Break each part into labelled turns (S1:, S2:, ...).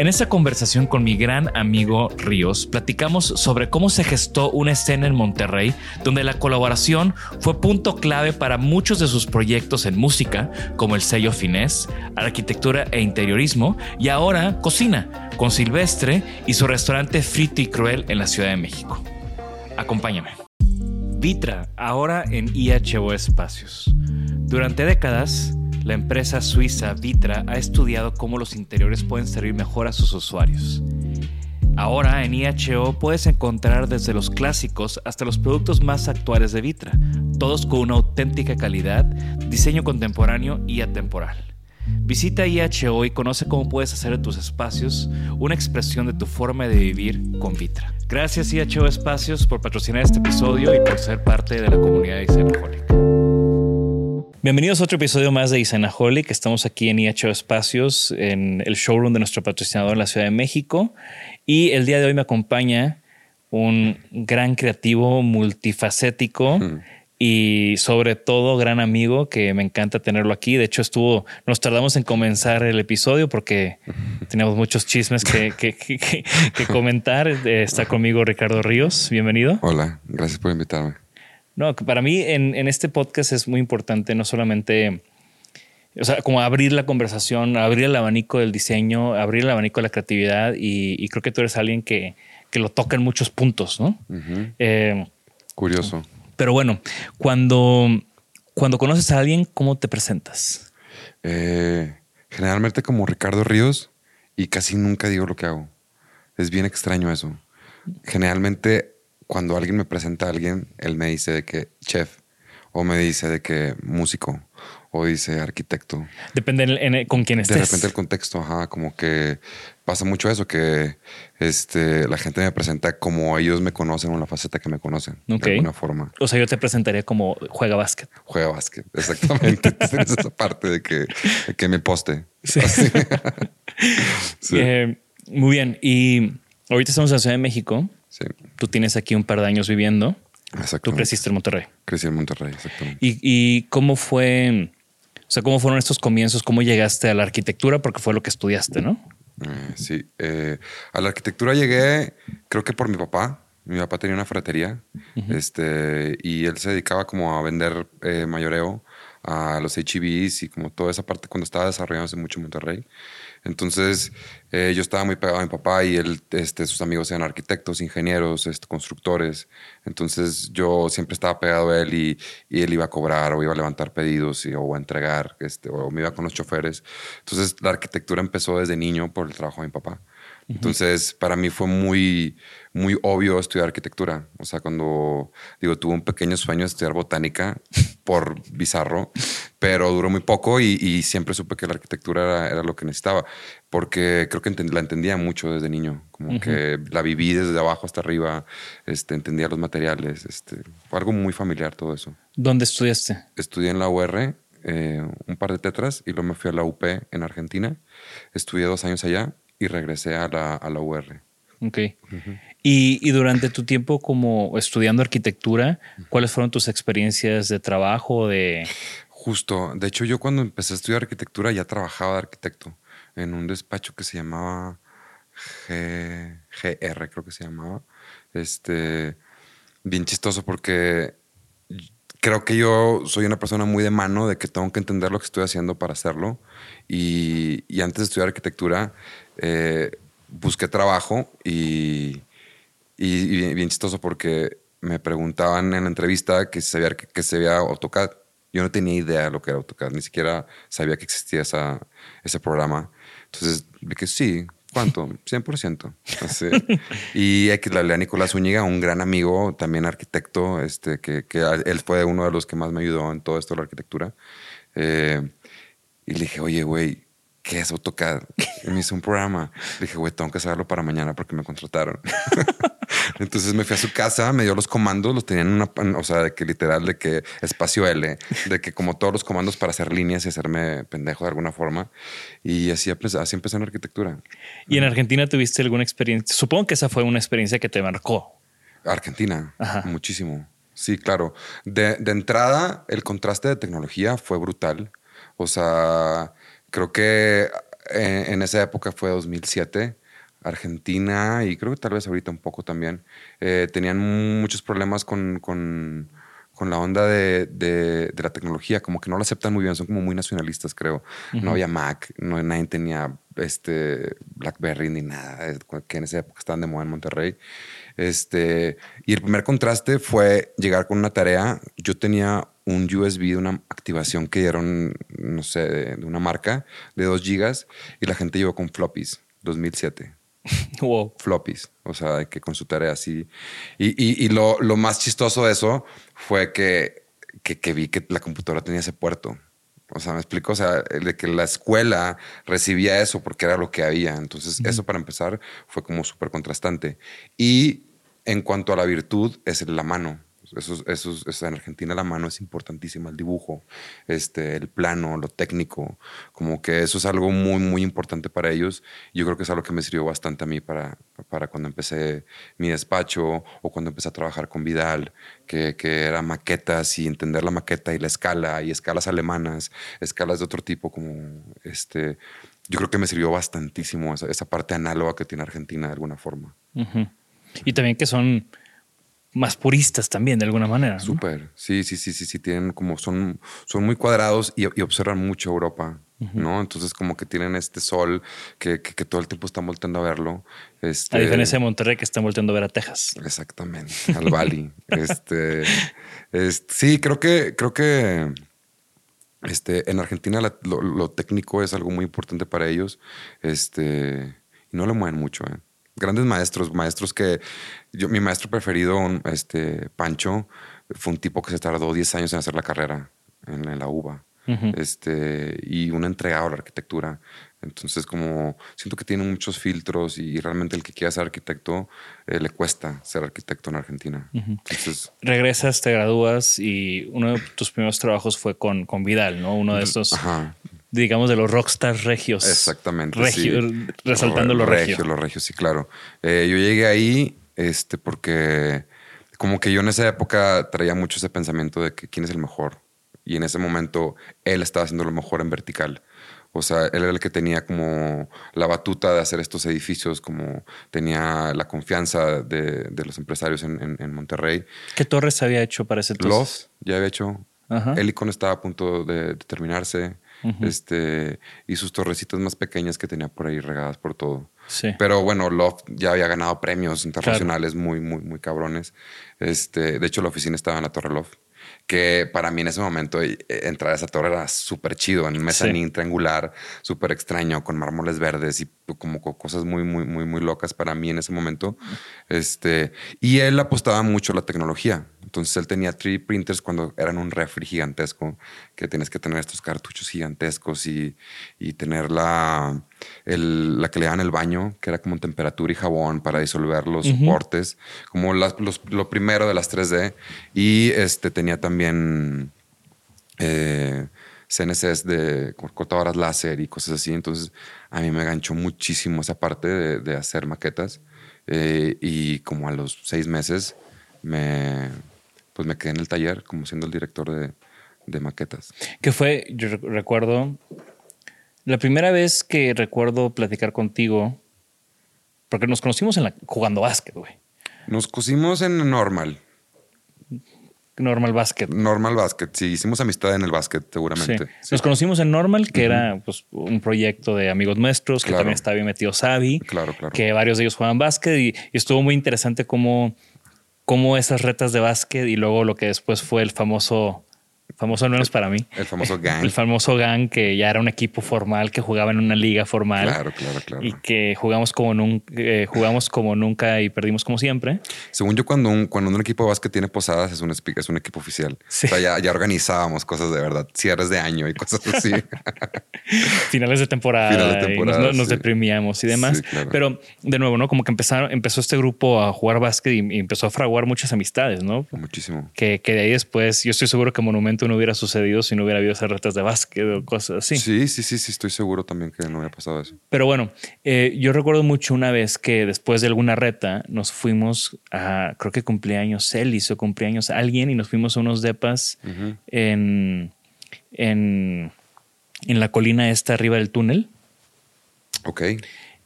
S1: En esta conversación con mi gran amigo Ríos, platicamos sobre cómo se gestó una escena en Monterrey donde la colaboración fue punto clave para muchos de sus proyectos en música, como el sello Finés, arquitectura e interiorismo, y ahora cocina, con Silvestre y su restaurante Frito y Cruel en la Ciudad de México. Acompáñame. Vitra, ahora en IHO Espacios. Durante décadas, la empresa suiza Vitra ha estudiado cómo los interiores pueden servir mejor a sus usuarios. Ahora en IHO puedes encontrar desde los clásicos hasta los productos más actuales de Vitra, todos con una auténtica calidad, diseño contemporáneo y atemporal. Visita IHO y conoce cómo puedes hacer de tus espacios una expresión de tu forma de vivir con Vitra. Gracias IHO Espacios por patrocinar este episodio y por ser parte de la comunidad de Isenaholic. Bienvenidos a otro episodio más de Isenaholic. Estamos aquí en IHO Espacios, en el showroom de nuestro patrocinador en la Ciudad de México. Y el día de hoy me acompaña un gran creativo multifacético y sobre todo gran amigo que me encanta tenerlo aquí. De hecho, estuvo, nos tardamos en comenzar el episodio porque teníamos muchos chismes que, que, que, que comentar. Está conmigo Ricardo Ríos. Bienvenido.
S2: Hola, gracias por invitarme.
S1: No, para mí en, en este podcast es muy importante no solamente, o sea, como abrir la conversación, abrir el abanico del diseño, abrir el abanico de la creatividad y, y creo que tú eres alguien que, que lo toca en muchos puntos, ¿no? Eh,
S2: Curioso.
S1: pero bueno, cuando, cuando conoces a alguien, ¿cómo te presentas?
S2: Eh, generalmente como Ricardo Ríos y casi nunca digo lo que hago. Es bien extraño eso. Generalmente cuando alguien me presenta a alguien, él me dice de que chef o me dice de que músico o dice arquitecto.
S1: Depende en- en- con quién estés.
S2: De repente el contexto, ajá, como que pasa mucho eso, que este, la gente me presenta como ellos me conocen o la faceta que me conocen,
S1: Ok.
S2: de alguna forma.
S1: O sea, yo te presentaría como juega básquet.
S2: Juega básquet, exactamente. Tienes esa parte de que, de que me poste.
S1: Sí. Eh, muy bien. Y ahorita estamos en la Ciudad de México.
S2: Sí,
S1: Tú tienes aquí un par de años viviendo. Tú creciste en Monterrey.
S2: Crecí en Monterrey, exactamente.
S1: ¿Y, y cómo fue? O sea, ¿cómo fueron estos comienzos? ¿Cómo llegaste a la arquitectura? Porque fue lo que estudiaste, ¿no?
S2: Eh, sí, eh, a la arquitectura llegué, creo que por mi papá. Mi papá tenía una ferretería este, y él se dedicaba como a vender eh, mayoreo a los HEBs y como toda esa parte cuando estaba desarrollándose mucho en Monterrey. Entonces, Eh, yo estaba muy pegado a mi papá y él, este, sus amigos eran arquitectos, ingenieros, este, constructores. Entonces yo siempre estaba pegado a él y, él iba a cobrar o iba a levantar pedidos y, o a entregar este, o me iba con los choferes. Entonces la arquitectura empezó desde niño por el trabajo de mi papá. Entonces, para mí fue muy, muy obvio estudiar arquitectura. O sea, cuando digo, tuve un pequeño sueño de estudiar botánica por bizarro, pero duró muy poco y, siempre supe que la arquitectura era, lo que necesitaba, porque creo que la entendía mucho desde niño, como que la viví desde abajo hasta arriba, este, entendía los materiales, este, fue algo muy familiar todo eso.
S1: ¿Dónde estudiaste?
S2: Estudié en la UR. Eh, un par de tetras y luego me fui a la UP en Argentina. Estudié dos años allá y regresé a la, a la UR.
S1: Ok. y, y, durante tu tiempo como estudiando arquitectura, ¿cuáles fueron tus experiencias de trabajo? De...
S2: Justo. De hecho, yo cuando empecé a estudiar arquitectura ya trabajaba de arquitecto en un despacho que se llamaba GR, creo que se llamaba. Este, bien chistoso porque creo que yo soy una persona muy de mano de que tengo que entender lo que estoy haciendo para hacerlo. Y, y antes de estudiar arquitectura, eh, busqué trabajo y, y, bien chistoso porque me preguntaban en la entrevista que se sabía que, se veía AutoCAD. Yo no tenía idea de lo que era AutoCAD, ni siquiera sabía que existía esa, ese programa. Entonces dije, sí, ¿cuánto? 100%. Así. y aquí la lea Nicolás Zúñiga, un gran amigo, también arquitecto, este, que, que, él fue uno de los que más me ayudó en todo esto de la arquitectura. Eh, y le dije, oye, güey, ¿qué es AutoCAD? Y me hizo un programa. dije, güey, tengo que saberlo para mañana porque me contrataron. Entonces me fui a su casa, me dio los comandos, los tenían en una, o sea, de que literal, de que espacio L, de que como todos los comandos para hacer líneas y hacerme pendejo de alguna forma. Y así, así empecé en arquitectura.
S1: ¿Y en Argentina tuviste alguna experiencia? Supongo que esa fue una experiencia que te marcó.
S2: Argentina, muchísimo. Sí, claro. De, de entrada, el contraste de tecnología fue brutal. O sea, creo que eh, en esa época fue 2007. Argentina y creo que tal vez ahorita un poco también, eh, tenían muchos problemas con, con, con la onda de, de, la tecnología, como que no la aceptan muy bien, son como muy nacionalistas, creo. No había Mac, no, nadie tenía este BlackBerry ni nada, que en esa época estaban de moda en Monterrey. Este, y el primer contraste fue llegar con una tarea. Yo tenía un USB de una activación que dieron, no sé, de, una marca de 2 gigas y la gente llegó con floppies, 2007.
S1: Wow.
S2: Floppies, o sea, que con su tarea así. Y, y, lo, lo, más chistoso de eso fue que, que, que, vi que la computadora tenía ese puerto. O sea, me explico, o sea, de que la escuela recibía eso porque era lo que había. Entonces, eso para empezar fue como súper contrastante. Y en cuanto a la virtud, es la mano. Eso, eso, en Argentina la mano es importantísima, el dibujo, este, el plano, lo técnico, como que eso es algo muy, muy importante para ellos. Yo creo que es algo que me sirvió bastante a mí para, para cuando empecé mi despacho o cuando empecé a trabajar con Vidal, que, que era maquetas y entender la maqueta y la escala y escalas alemanas, escalas de otro tipo, como este. Yo creo que me sirvió bastantísimo esa, esa parte análoga que tiene Argentina de alguna forma.
S1: Y también que son más puristas también de alguna manera.
S2: Súper, sí, sí, sí, sí, sí, tienen como, son, son muy cuadrados y, observan mucho Europa, ¿no? Entonces como que tienen este sol que, que, todo el tiempo están volteando a verlo. Este,
S1: a diferencia de Monterrey que están volteando a ver a Texas.
S2: Exactamente, al Bali. este, sí, creo que, creo que este, en Argentina lo, técnico es algo muy importante para ellos. Este, y no lo mueven mucho, ¿eh? Grandes maestros, maestros que yo, mi maestro preferido, este Pancho, fue un tipo que se tardó 10 años en hacer la carrera en, la UBA. este, y un entregado a la arquitectura. Entonces, como siento que tiene muchos filtros y realmente el que quiera ser arquitecto eh, le cuesta ser arquitecto en Argentina. Entonces,
S1: regresas, te gradúas y uno de tus primeros trabajos fue con, con Vidal, ¿no? Uno de estos digamos, de los rockstars regios.
S2: Exactamente.
S1: Resaltando los
S2: regios. Regio, los regios, sí, claro. Eh, yo llegué ahí este, porque como que yo en esa época traía mucho ese pensamiento de que quién es el mejor. Y en ese momento él estaba haciendo lo mejor en vertical. O sea, él era el que tenía como la batuta de hacer estos edificios, como tenía la confianza de, de los empresarios en, en, Monterrey.
S1: ¿Qué torres había hecho para ese entonces?
S2: Los ya había hecho. Ajá. El icono estaba a punto de, de terminarse. Este, y sus torrecitas más pequeñas que tenía por ahí regadas por todo.
S1: Sí.
S2: Pero bueno, Loft ya había ganado premios internacionales muy, muy, muy cabrones. Este, de hecho, la oficina estaba en la Torre Loft que para mí en ese momento eh, entrar a esa torre era súper chido, en un mezanín triangular, súper extraño, con mármoles verdes y como cosas muy, muy, muy, muy locas para mí en ese momento. Este, y él apostaba mucho a la tecnología. Entonces él tenía 3D printers cuando eran un refri gigantesco, que tienes que tener estos cartuchos gigantescos y, y tener la, el, la que le dan el baño, que era como temperatura y jabón para disolver los soportes, como lo primero de las 3D. Y este, tenía también eh, CNCs de cortadoras láser y cosas así. Entonces a mí me ganchó muchísimo esa parte de, hacer maquetas. Eh, y como a los seis meses me pues me quedé en el taller como siendo el director de, maquetas.
S1: Que fue, yo recuerdo, la primera vez que recuerdo platicar contigo, porque nos conocimos en la, jugando básquet, güey.
S2: Nos conocimos en normal.
S1: Normal básquet.
S2: Normal básquet, sí, hicimos amistad en el básquet, seguramente.
S1: Nos conocimos en Normal, que era pues, un proyecto de amigos nuestros, que también estaba bien metido Sabi.
S2: Claro, claro.
S1: Que varios de ellos jugaban básquet y, y estuvo muy interesante cómo como esas retas de básquet y luego lo que después fue el famoso famoso al menos para mí.
S2: El famoso gang.
S1: El famoso gang que ya era un equipo formal que jugaba en una liga formal.
S2: Claro, claro, claro.
S1: Y que jugamos como, nunca, eh, jugamos como nunca y perdimos como siempre.
S2: Según yo, cuando un, cuando un equipo de básquet tiene posadas, es un, es un equipo oficial. O sea, ya, ya, organizábamos cosas de verdad, cierres de año y cosas así.
S1: Finales de temporada. Finales de temporada nos, deprimíamos y demás. Pero de nuevo, ¿no? Como que empezaron, empezó este grupo a jugar básquet y, empezó a fraguar muchas amistades, ¿no?
S2: Muchísimo.
S1: Que, que de ahí después, yo estoy seguro que Monumento no hubiera sucedido si no hubiera habido esas retas de básquet o cosas así.
S2: Sí, sí, sí, sí, estoy seguro también que no hubiera pasado eso.
S1: Pero bueno, eh, yo recuerdo mucho una vez que después de alguna reta nos fuimos a, creo que cumpleaños él hizo cumpleaños alguien y nos fuimos a unos depas en, en, en la colina esta arriba del túnel.
S2: Ok.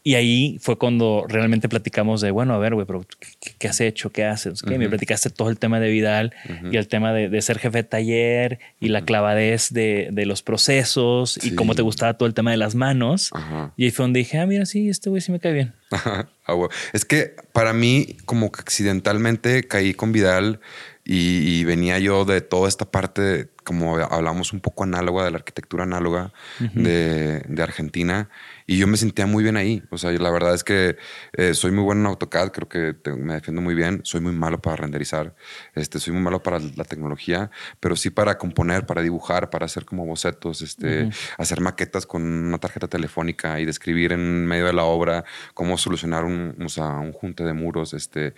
S1: Y ahí fue cuando realmente platicamos de, bueno, a ver, güey, pero ¿qué, has hecho? ¿Qué haces? Me platicaste todo el tema de Vidal y el tema de, ser jefe de taller y la clavadez de, los procesos y cómo te gustaba todo el tema de las manos. Y ahí fue donde dije, ah, mira, sí, este güey sí me cae bien.
S2: Ah, es que para mí, como que accidentalmente caí con Vidal y, venía yo de toda esta parte, como hablamos un poco análoga de la arquitectura análoga de, de Argentina y yo me sentía muy bien ahí. O sea, la verdad es que eh, soy muy bueno en AutoCAD, creo que me defiendo muy bien. Soy muy malo para renderizar, este, soy muy malo para la tecnología, pero sí para componer, para dibujar, para hacer como bocetos, este, hacer maquetas con una tarjeta telefónica y describir en medio de la obra cómo solucionar un, o sea, un junte de muros. Este,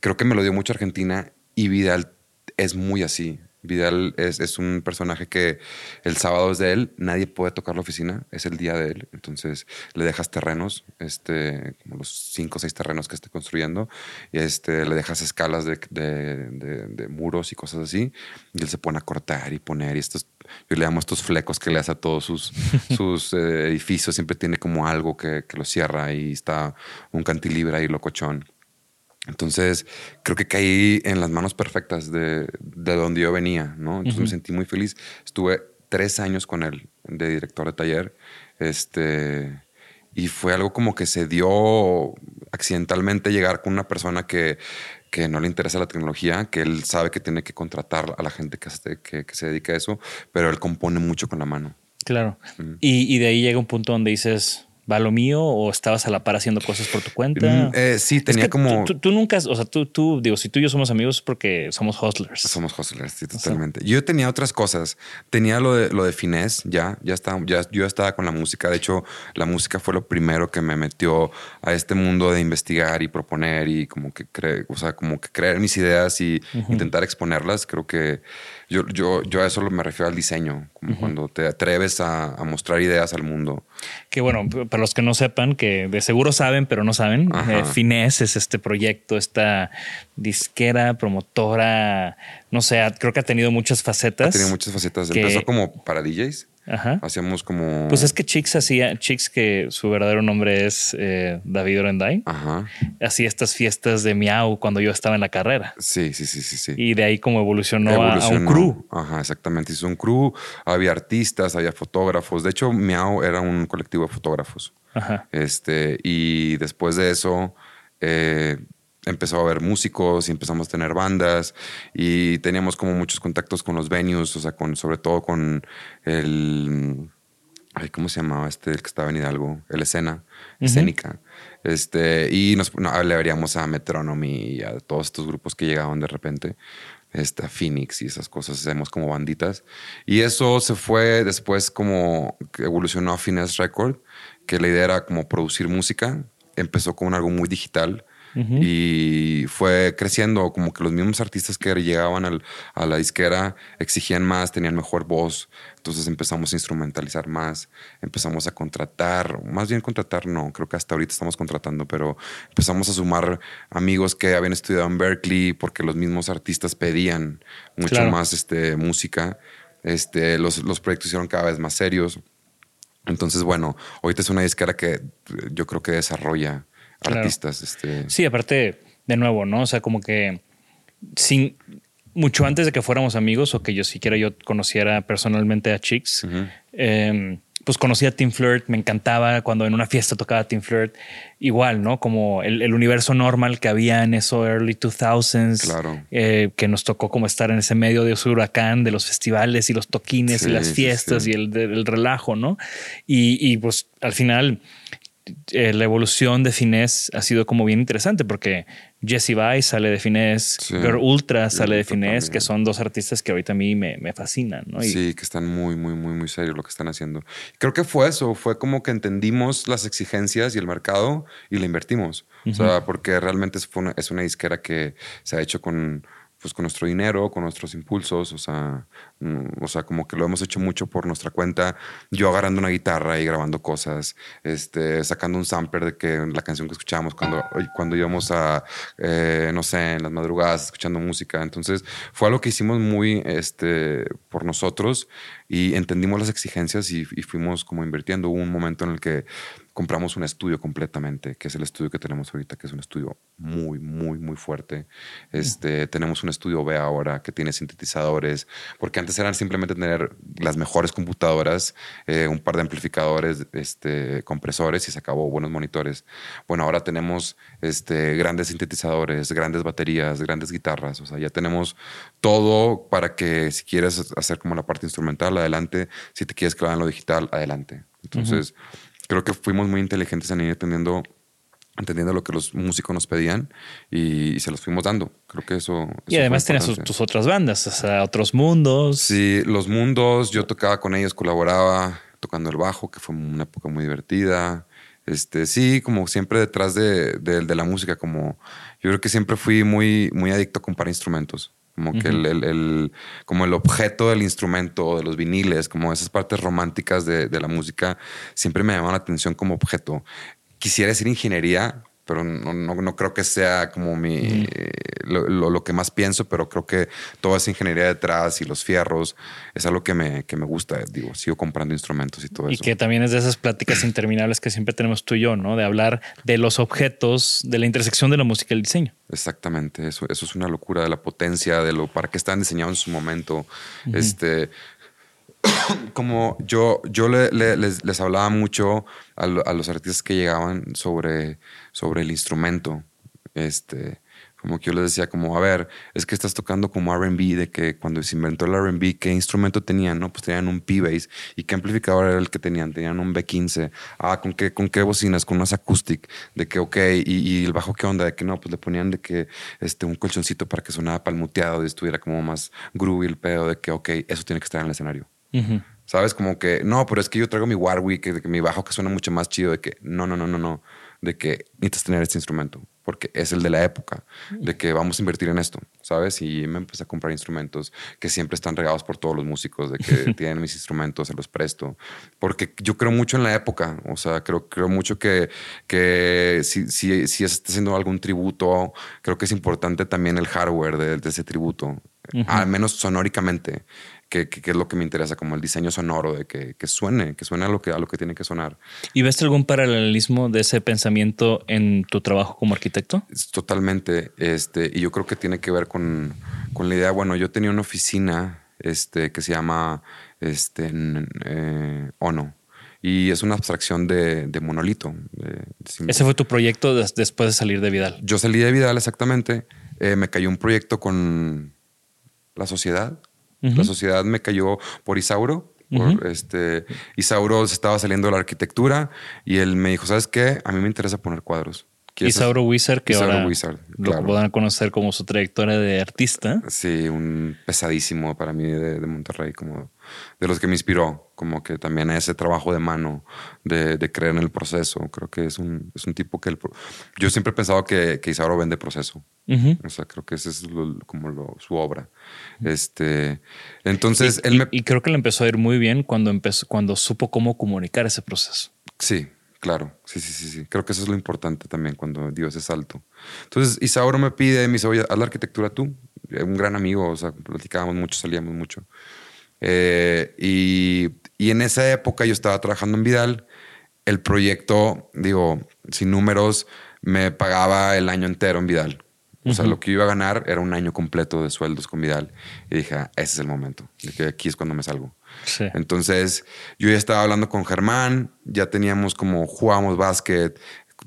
S2: creo que me lo dio mucho Argentina y Vidal es muy así. Vidal es, un personaje que el sábado es de él, nadie puede tocar la oficina, es el día de él. Entonces le dejas terrenos, este, como los cinco o seis terrenos que esté construyendo, y este, le dejas escalas de, muros y cosas así, y él se pone a cortar y poner. Y estos, yo le llamo estos flecos que le hace a todos sus, sus eh, edificios, siempre tiene como algo que, que, lo cierra y está un cantilever ahí locochón. Entonces, creo que caí en las manos perfectas de, de donde yo venía, ¿no? Entonces me sentí muy feliz. Estuve tres años con él de director de taller. Este, y fue algo como que se dio accidentalmente llegar con una persona que, que no le interesa la tecnología, que él sabe que tiene que contratar a la gente que, que, que se dedica a eso, pero él compone mucho con la mano.
S1: Claro. Y, y de ahí llega un punto donde dices, va lo mío o estabas a la par haciendo cosas por tu cuenta? Mm,
S2: eh, sí, tenía como.
S1: Tú, nunca, o sea, tú, tú, digo, si tú y yo somos amigos es porque somos hustlers.
S2: Somos hustlers, sí, totalmente. yo tenía otras cosas. Tenía lo de, lo de finés, ya, ya estaba, ya, yo estaba con la música. De hecho, la música fue lo primero que me metió a este mundo de investigar y proponer y como que creer, o sea, como que creer mis ideas y intentar exponerlas. Creo que yo, yo, yo a eso me refiero al diseño, como cuando te atreves a, mostrar ideas al mundo.
S1: Que bueno, para los que no sepan, que de seguro saben, pero no saben, eh, Finés es este proyecto, esta disquera, promotora, no sé, creo que ha tenido muchas facetas.
S2: Ha tenido muchas facetas. Empezó como para DJs
S1: Ajá.
S2: Hacíamos como...
S1: Pues es que Chicks hacía, Chicks que su verdadero nombre es eh, David Orenday,
S2: Ajá.
S1: hacía estas fiestas de miau cuando yo estaba en la carrera.
S2: Sí, sí, sí, sí, sí.
S1: Y de ahí como evolucionó, a- a, un
S2: Evolucionó.
S1: crew.
S2: Ajá, exactamente. Hizo un crew, había artistas, había fotógrafos. De hecho, Miau era un colectivo de fotógrafos.
S1: Ajá.
S2: Este, y después de eso eh, empezó a haber músicos y empezamos a tener bandas y teníamos como muchos contactos con los venues, o sea, con, sobre todo con el... Ay, ¿Cómo se llamaba este, el que estaba en Hidalgo? El Escena, Escénica. Este, y nos no, le veríamos a Metronomy y a todos estos grupos que llegaban de repente este, a Phoenix y esas cosas, hacemos como banditas. Y eso se fue después como evolucionó a Finesse Record, que la idea era como producir música. Empezó con algo muy digital y fue creciendo, como que los mismos artistas que llegaban al- a la disquera exigían más, tenían mejor voz. Entonces empezamos a instrumentalizar más, empezamos a contratar, más bien contratar, no, creo que hasta ahorita estamos contratando, pero empezamos a sumar amigos que habían estudiado en Berkeley porque los mismos artistas pedían mucho
S1: Claro.
S2: más este, música. Este, los, los proyectos hicieron cada vez más serios. Entonces, bueno, ahorita es una disquera que yo creo que desarrolla
S1: Claro.
S2: artistas. Este,
S1: Sí, aparte, de nuevo, ¿no? O sea, como que sin mucho antes de que fuéramos amigos o que yo siquiera yo conociera personalmente a Chicks, eh, pues conocí a Team Flirt, me encantaba cuando en una fiesta tocaba Team Flirt, igual, ¿no? Como el, el universo normal que había en eso early 2000s,
S2: Claro.
S1: eh, que nos tocó como estar en ese medio de ese huracán de los festivales y los toquines
S2: Sí,
S1: y las
S2: sí,
S1: fiestas
S2: sí.
S1: y el, el relajo, ¿no? Y, y, pues al final eh, la evolución de Finesse ha sido como bien interesante porque Jesse Vice sale de Finesse,
S2: Sí.
S1: Girl Ultra sale de
S2: también.
S1: que son dos artistas que ahorita a mí me, me fascinan, ¿no? Y-
S2: Sí, que están muy, muy, muy, muy serios lo que están haciendo. Creo que fue eso, fue como que entendimos las exigencias y el mercado y le invertimos. O sea, porque realmente es, una, es una disquera que se ha hecho con, pues, con nuestro dinero, con nuestros impulsos, o sea, mm, o sea, como que lo hemos hecho mucho por nuestra cuenta. Yo agarrando una guitarra y grabando cosas, este, sacando un sampler de que la canción que escuchábamos cuando, cuando íbamos a, eh, no sé, en las madrugadas escuchando música. Entonces, fue algo que hicimos muy este, por nosotros y entendimos las exigencias y, y fuimos como invirtiendo. Hubo un momento en el que compramos un estudio completamente, que es el estudio que tenemos ahorita, que es un estudio muy, muy, muy fuerte. Este, tenemos un estudio B ahora que tiene sintetizadores, porque antes eran simplemente tener las mejores computadoras, eh, un par de amplificadores, este, compresores y se acabó, buenos monitores. Bueno, ahora tenemos este, grandes sintetizadores, grandes baterías, grandes guitarras, o sea, ya tenemos todo para que si quieres hacer como la parte instrumental, adelante, si te quieres clavar en lo digital, adelante. Entonces, creo que fuimos muy inteligentes en ir entendiendo, entendiendo lo que los músicos nos pedían y, se los fuimos dando. Creo que eso...
S1: Y
S2: eso
S1: además
S2: importante.
S1: tus otras bandas, o sea, otros mundos.
S2: Sí, Los Mundos, yo tocaba con ellos, colaboraba tocando el bajo, que fue una época muy divertida. Este, sí, como siempre detrás de, de- de la música, como yo creo que siempre fui muy, muy adicto a comprar instrumentos. Como que el, el- el- como el objeto del instrumento, de los viniles, como esas partes románticas de, de la música, siempre me llamaban la atención como objeto. Quisiera decir ingeniería, pero no, no, no creo que sea como mi, lo, lo- lo que más pienso, pero creo que toda esa ingeniería detrás y los fierros es algo que me, que me gusta. Digo, sigo comprando instrumentos y todo
S1: Y
S2: eso.
S1: que también es de esas pláticas interminables que siempre tenemos tú y yo, ¿no? De hablar de los objetos, de la intersección de la música y el diseño.
S2: Exactamente, eso, eso es una locura de la potencia, de lo para qué están diseñados en su momento. Este, como yo, yo le- le- les, les hablaba mucho a, lo- a los artistas que llegaban sobre, sobre el instrumento. Este, como que yo les decía, como, a ver, es que estás tocando como RB, de que cuando se inventó el RB, ¿qué instrumento tenían? No, pues tenían un P-Bass. ¿Y qué amplificador era el que tenían? Tenían un B15. Ah, ¿con qué, con qué bocinas? Con unas acoustic. De que, ok, y, y el bajo, ¿qué onda? De que no, pues le ponían de que este, un colchoncito para que sonara palmuteado y estuviera como más groovy el pedo, de que, ok, eso tiene que estar en el escenario. ¿Sabes? Como que, no, pero es que yo traigo mi Warwick, de que mi bajo que suena mucho más chido, de que, no, no, no, no, no, de que necesitas tener este instrumento, porque es el de la época, de que vamos a invertir en esto, ¿sabes? Y me empecé a comprar instrumentos que siempre están regados por todos los músicos, de que tienen mis instrumentos, se los presto, porque yo creo mucho en la época, o sea, creo, creo mucho que, que si, si, si estás haciendo algún tributo, creo que es importante también el hardware de, de ese tributo, al menos sonóricamente, que, que- que es lo que me interesa, como el diseño sonoro, de que, que suene, que suene a lo que, a lo que tiene que sonar.
S1: ¿Y ves algún paralelismo de ese pensamiento en tu trabajo como arquitecto?
S2: Totalmente, este, y yo creo que tiene que ver con, con la idea, bueno, yo tenía una oficina este, que se llama este, eh, ONO, y es una abstracción de, de monolito. de- de-
S1: Ese fue tu proyecto des- después de salir de Vidal.
S2: Yo salí de Vidal exactamente, eh, me cayó un proyecto con la sociedad. La sociedad me cayó por Isauro. Por este, Isauro se estaba saliendo de la arquitectura y él me dijo, ¿sabes qué? A mí me interesa poner cuadros. ¿Quieres
S1: Isauro Wizard, que
S2: Isauro
S1: ahora
S2: Wizard,
S1: lo podrán conocer como su trayectoria de artista.
S2: Sí, un pesadísimo para mí de, de Monterrey, como de los que me inspiró, como que también ese trabajo de mano, de, de creer en el proceso. Creo que es un, es un tipo que el yo siempre he pensado que, que Isauro vende proceso.
S1: Ujú.
S2: O sea, creo que ese es lo- como lo- su obra. Este, entonces,
S1: y,
S2: él me.
S1: y creo que le empezó a ir muy bien cuando empezó, cuando supo cómo comunicar ese proceso.
S2: Sí, claro. Sí, sí, sí, sí. Creo que eso es lo importante también cuando dio ese salto. Entonces, Isauro me pide, me dice, oye, haz la arquitectura tú. Eh, Un gran amigo, o sea, platicábamos mucho, salíamos mucho. Eh, y, y en esa época yo estaba trabajando en Vidal. El proyecto, digo, sin números, me pagaba el año entero en Vidal. O sea, lo que iba a ganar era un año completo de sueldos con Vidal. Y dije, ah, ese es el momento. De que aquí es cuando me salgo.
S1: Sí.
S2: Entonces, yo ya estaba hablando con Germán, ya teníamos como jugábamos básquet.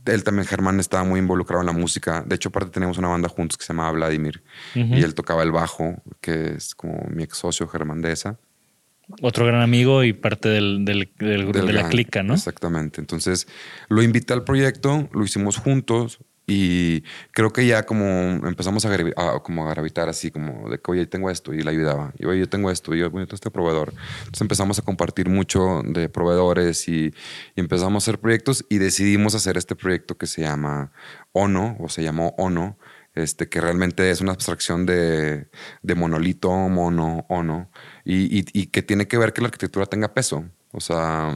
S2: Él también, Germán, estaba muy involucrado en la música. De hecho, aparte teníamos una banda juntos que se llamaba Vladimir. Y él tocaba el bajo, que es como mi ex socio Germán de esa.
S1: Otro gran amigo y parte del, del- del grupo
S2: Del
S1: de la clica, ¿no?
S2: Exactamente. Entonces, lo invité al proyecto, lo hicimos juntos y creo que ya como empezamos a, como gravitar así como de que, oye, tengo esto y le ayudaba. Y oye, yo tengo esto y yo, tengo este proveedor. Entonces empezamos a compartir mucho de proveedores y, y empezamos a hacer proyectos y decidimos hacer este proyecto que se llama ONO o se llamó ONO. Este, que realmente es una abstracción de, de monolito, mono, ono, y, y- y que tiene que ver que la arquitectura tenga peso. O sea,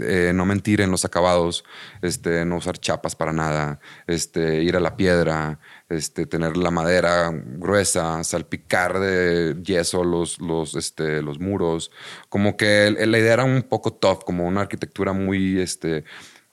S2: eh, no mentir en los acabados, este, no usar chapas para nada, este, ir a la piedra, este, tener la madera gruesa, salpicar de yeso los, los, este, los muros. Como que la idea era un poco tough, como una arquitectura muy, este,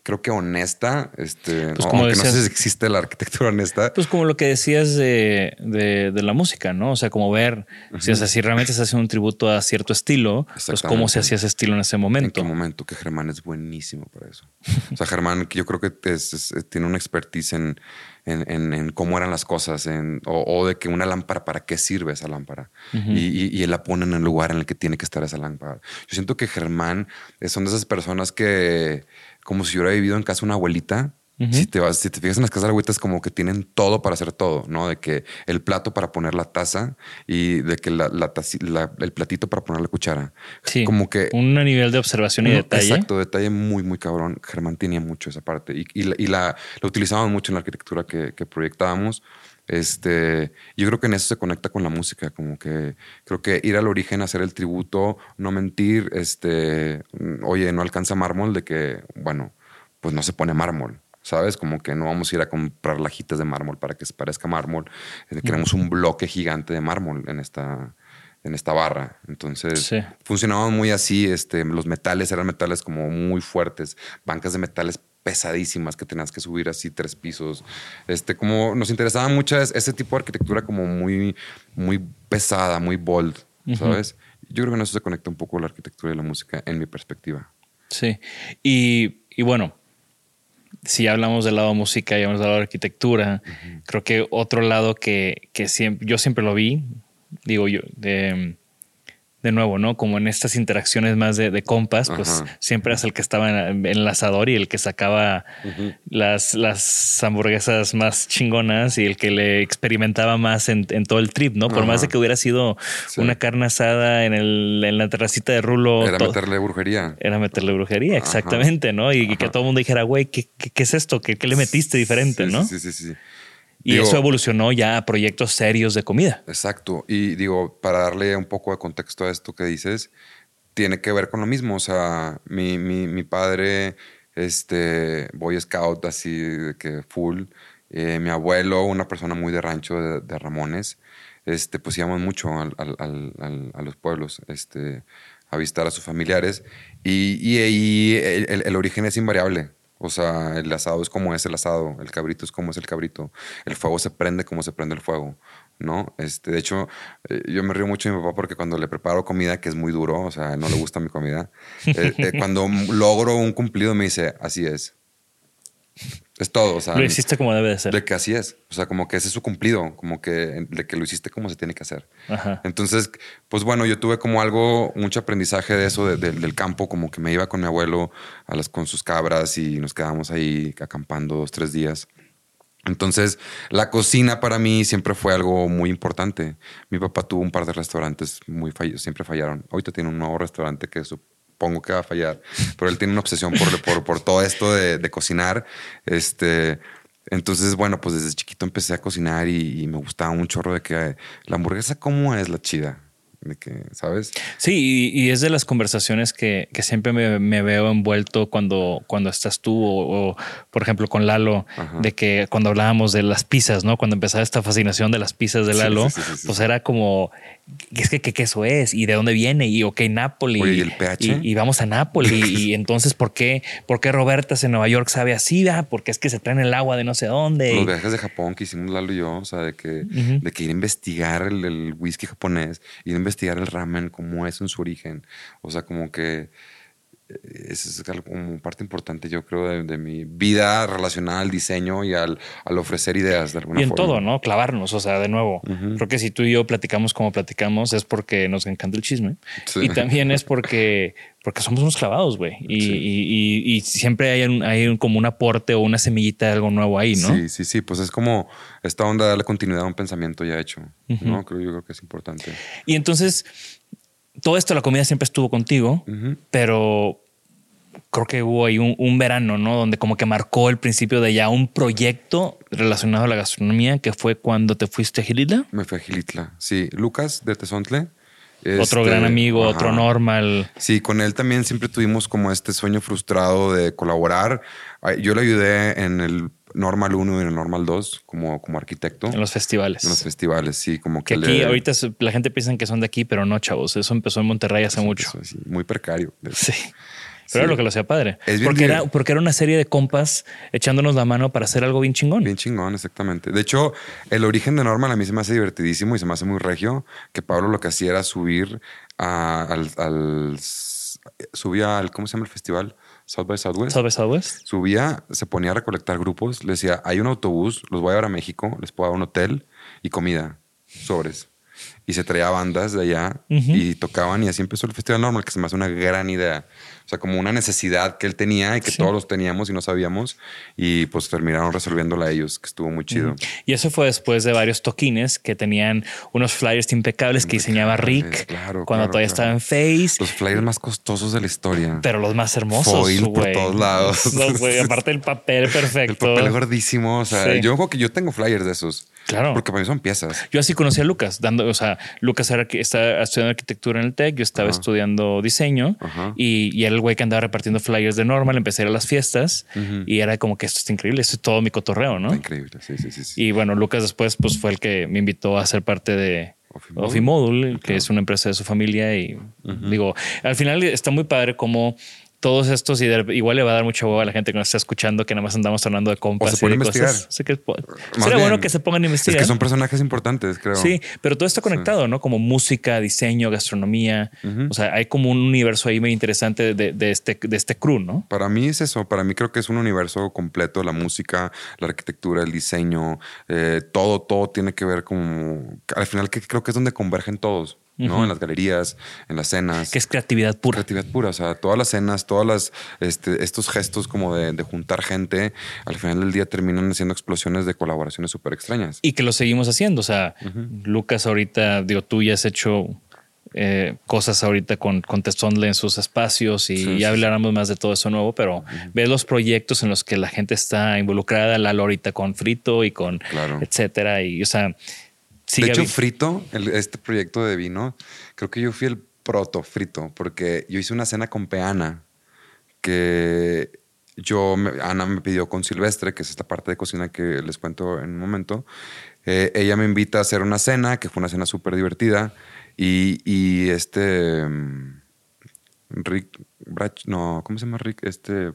S2: creo que honesta. Este,
S1: Pues como
S2: aunque no sé
S1: decías-
S2: si existe la arquitectura honesta.
S1: Pues como lo que decías de, de- de la música, ¿no? O sea, como ver si, realmente se hace un tributo a cierto estilo, pues cómo se hacía ese estilo en ese
S2: ¿En
S1: momento.
S2: qué momento? Que Germán es buenísimo para eso. O sea, Germán, yo creo que es- es- tiene una expertise en, en- en- en cómo eran las cosas, en, o, o de que una lámpara, ¿para qué sirve esa lámpara? y, y- y él la pone en el lugar en el que tiene que estar esa lámpara. Yo siento que Germán es- son de esas personas que, como si hubiera vivido en casa una abuelita, Si te vas, si te fijas en las casas de abuelitas, como que tienen todo para hacer todo, ¿no? De que el plato para poner la taza y de que la, la taci- la- el platito para poner la cuchara.
S1: Sí.
S2: Como que
S1: un nivel de observación y detalle.
S2: Exacto, detalle muy, muy cabrón. Germán tenía mucho esa parte y, y la, y la, la utilizábamos mucho en la arquitectura que, que proyectábamos. Este, yo creo que en eso se conecta con la música, como que creo que ir al origen, hacer el tributo, no mentir, este, mm, oye, no alcanza mármol de que, bueno, pues no se pone mármol. ¿Sabes? Como que no vamos a ir a comprar lajitas de mármol para que se parezca mármol. Eh, Queremos un bloque gigante de mármol en esta, en esta barra. Entonces,
S1: Sí.
S2: funcionaban muy así. Este, los metales eran metales como muy fuertes, bancas de metales pesadísimas que tenías que subir así tres pisos. Este, como nos interesaba mucho es- ese tipo de arquitectura como muy, muy pesada, muy bold, ¿sabes? Yo creo que en eso se conecta un poco la arquitectura y la música en mi perspectiva.
S1: Sí. Y, y bueno, si hablamos del lado música y hablamos del lado arquitectura, creo que otro lado que, que siempre, yo siempre lo vi, digo yo, de, de nuevo, ¿no? Como en estas interacciones más de, de compas, pues
S2: Ajá.
S1: siempre es el que estaba en, en el asador y el que sacaba las, las hamburguesas más chingonas y el que le experimentaba más en, en todo el trip, ¿no? Por más de que hubiera sido
S2: Sí.
S1: una carne asada en, el, en la terracita de Rulo.
S2: Era
S1: todo-
S2: meterle brujería.
S1: era meterle brujería, exactamente, ¿no? Y, que todo el mundo dijera, güey, ¿qué, qué, qué es esto? ¿Qué, qué le metiste diferente,
S2: Sí,
S1: no?
S2: Sí, sí, sí. sí.
S1: Y
S2: Digo,
S1: eso evolucionó ya a proyectos serios de comida.
S2: Exacto. Y digo, para darle un poco de contexto a esto que dices, tiene que ver con lo mismo. O sea, mi, mi, mi padre, este, Boy Scout, así de que full. Eh, mi abuelo, una persona muy de rancho de, de Ramones. este, pues íbamos mucho al- al- a los pueblos este, a visitar a sus familiares. Y, y, y el, el- el origen es invariable. O sea, el asado es como es el asado, el cabrito es como es el cabrito, el fuego se prende como se prende el fuego, ¿no? Este, de hecho, eh, yo me río mucho de mi papá porque cuando le preparo comida, que es muy duro, o sea, no le gusta mi comida, eh, eh, cuando logro un cumplido me dice, así es. Es todo, o sea,
S1: Lo hiciste como debe de ser.
S2: de que así es. O sea, como que ese es su cumplido, como que de que lo hiciste como se tiene que hacer.
S1: Ajá.
S2: Entonces, pues bueno, yo tuve como algo, mucho aprendizaje de eso, de- de- del campo, como que me iba con mi abuelo a las, con sus cabras y nos quedábamos ahí acampando dos, tres días. Entonces, la cocina para mí siempre fue algo muy importante. Mi papá tuvo un par de restaurantes muy fallidos, siempre fallaron. Ahorita tiene un nuevo restaurante que supongo que va a fallar, pero él tiene una obsesión por, por, por todo esto de, de cocinar. Este, entonces, bueno, pues desde chiquito empecé a cocinar y, y me gustaba un chorro de que la hamburguesa, ¿cómo es la chida? De que, ¿sabes?
S1: Sí, y, y es de las conversaciones que, que siempre me, me veo envuelto cuando, cuando estás tú o, o, por ejemplo, con Lalo,
S2: Ajá.
S1: de que cuando hablábamos de las pizzas, ¿no? Cuando empezaba esta fascinación de las pizzas de Lalo,
S2: sí, sí.
S1: pues era como, es que qué queso es y de dónde viene y ok, Nápoli.
S2: Oye, ¿y el pH?
S1: Y, y vamos a Nápoli. y entonces, ¿por qué, ¿por qué Robertas en Nueva York sabe así? Ah, Porque es que se traen el agua de no sé dónde.
S2: Los viajes de Japón que hicimos Lalo y yo, o sea, de que, de que ir a investigar el, el whisky japonés, ir a investigar el ramen, cómo es en su origen. O sea, como que eso es como parte importante, yo creo, de, de mi vida relacionada al diseño y al, al ofrecer ideas de alguna
S1: Y en
S2: forma.
S1: todo, ¿no? Clavarnos, o sea, de nuevo. Creo que si tú y yo platicamos como platicamos es porque nos encanta el chisme.
S2: Sí.
S1: Y también es porque, porque somos unos clavados, güey. Y,
S2: Sí.
S1: y- y- y siempre hay, un, hay un- como un aporte o una semillita de algo nuevo ahí, ¿no?
S2: Sí, sí, sí, pues es como esta onda de darle continuidad a un pensamiento ya hecho, ¿no? Creo, yo creo que es importante.
S1: Y entonces, todo esto, la comida siempre estuvo contigo, pero creo que hubo ahí un, un verano, ¿no? Donde como que marcó el principio de ya un proyecto relacionado a la gastronomía, que fue cuando te fuiste a Gilitla.
S2: Me fue a Gilitla. Sí, Lucas de Tezontle.
S1: Otro
S2: este,
S1: gran amigo,
S2: ajá.
S1: otro normal.
S2: Sí, con él también siempre tuvimos como este sueño frustrado de colaborar. Yo le ayudé en el Normal 1 y el Normal 2 como, como arquitecto
S1: En los festivales.
S2: en los festivales. Sí, como que,
S1: Que aquí
S2: le-
S1: ahorita la gente piensa que son de aquí, pero no, chavos. Eso empezó en Monterrey hace mucho.
S2: Sí, muy precario.
S1: Sí. Pero era lo que lo hacía padre.
S2: Es bien
S1: porque, era, porque era una serie de compas echándonos la mano para hacer algo bien chingón.
S2: Bien chingón, exactamente. De hecho, el origen de Normal a mí se me hace divertidísimo y se me hace muy regio. Que Pablo lo que hacía era subir a- al, al- Subía al. ¿Cómo se llama el festival? South by Southwest. Subía, se ponía a recolectar grupos, le decía, hay un autobús, los voy a llevar a México, les puedo dar un hotel y comida, sobres. Y se traía bandas de allá y tocaban y así empezó el Festival Normal, que se me hace una gran idea. O sea, como una necesidad que él tenía y que
S1: Sí.
S2: todos los teníamos y no sabíamos y pues terminaron resolviéndola ellos, que estuvo muy chido.
S1: Y eso fue después de varios toquines que tenían unos flyers impecables que diseñaba Rick
S2: claro,
S1: cuando
S2: claro,
S1: todavía
S2: claro.
S1: estaba en Face.
S2: Los flyers más costosos de la historia.
S1: pero los más hermosos.
S2: Foil por todos lados.
S1: Los, güey, aparte el papel perfecto.
S2: el papel gordísimo. O sea,
S1: Sí.
S2: yo creo que yo tengo flyers de esos.
S1: Claro.
S2: Porque para mí son piezas.
S1: Yo así conocí a Lucas, dando, o sea, Lucas era que estaba estudiando arquitectura en el TEC, yo estaba
S2: Ajá.
S1: estudiando diseño
S2: Ajá.
S1: y, y era el güey que andaba repartiendo flyers de normal, empecé a ir a las fiestas y era como que esto está increíble, esto es todo mi cotorreo, ¿no?
S2: Está increíble. Sí, sí, sí. sí.
S1: Y bueno, Lucas después pues fue el que me invitó a ser parte de
S2: Ofimodul.
S1: Ofimodul, que es una empresa de su familia y digo, al final está muy padre como todos estos y de- igual le va a dar mucha hueva a la gente que nos está escuchando que nada más andamos hablando de compas
S2: O se
S1: y de cosas. Que
S2: Más
S1: sería bueno que se pongan a
S2: Es
S1: investigar.
S2: que son personajes importantes, creo.
S1: Sí, pero todo está conectado, ¿no? Como música, diseño, gastronomía. O sea, hay como un universo ahí muy interesante de, de este, de este crew, ¿no?
S2: Para mí es eso. Para mí creo que es un universo completo. La música, la arquitectura, el diseño, eh, todo, todo tiene que ver como... Al final que creo que es donde convergen todos, ¿no? En las galerías, en las cenas.
S1: Que es creatividad pura.
S2: Creatividad pura, o sea, todas las cenas, todas las este, estos gestos como de, de juntar gente, al final del día terminan siendo explosiones de colaboraciones súper extrañas.
S1: Y que lo seguimos haciendo. O sea, Lucas ahorita, digo, tú ya has hecho eh, cosas ahorita con, con Tesonle en sus espacios y
S2: Sí,
S1: ya
S2: sí,
S1: hablaremos más de todo eso nuevo, pero ves los proyectos en los que la gente está involucrada, Lalo ahorita con Frito y con
S2: Claro.
S1: etcétera. Y, o sea,
S2: de hecho, Frito, el- este proyecto de vino, creo que yo fui el proto Frito, porque yo hice una cena con Peana, que yo, me- Ana me pidió con Silvestre, que es esta parte de cocina que les cuento en un momento. Eh, ella me invita a hacer una cena, que fue una cena súper divertida. Y, y este. mm, Rick Brach, no, ¿cómo se llama Rick? Este.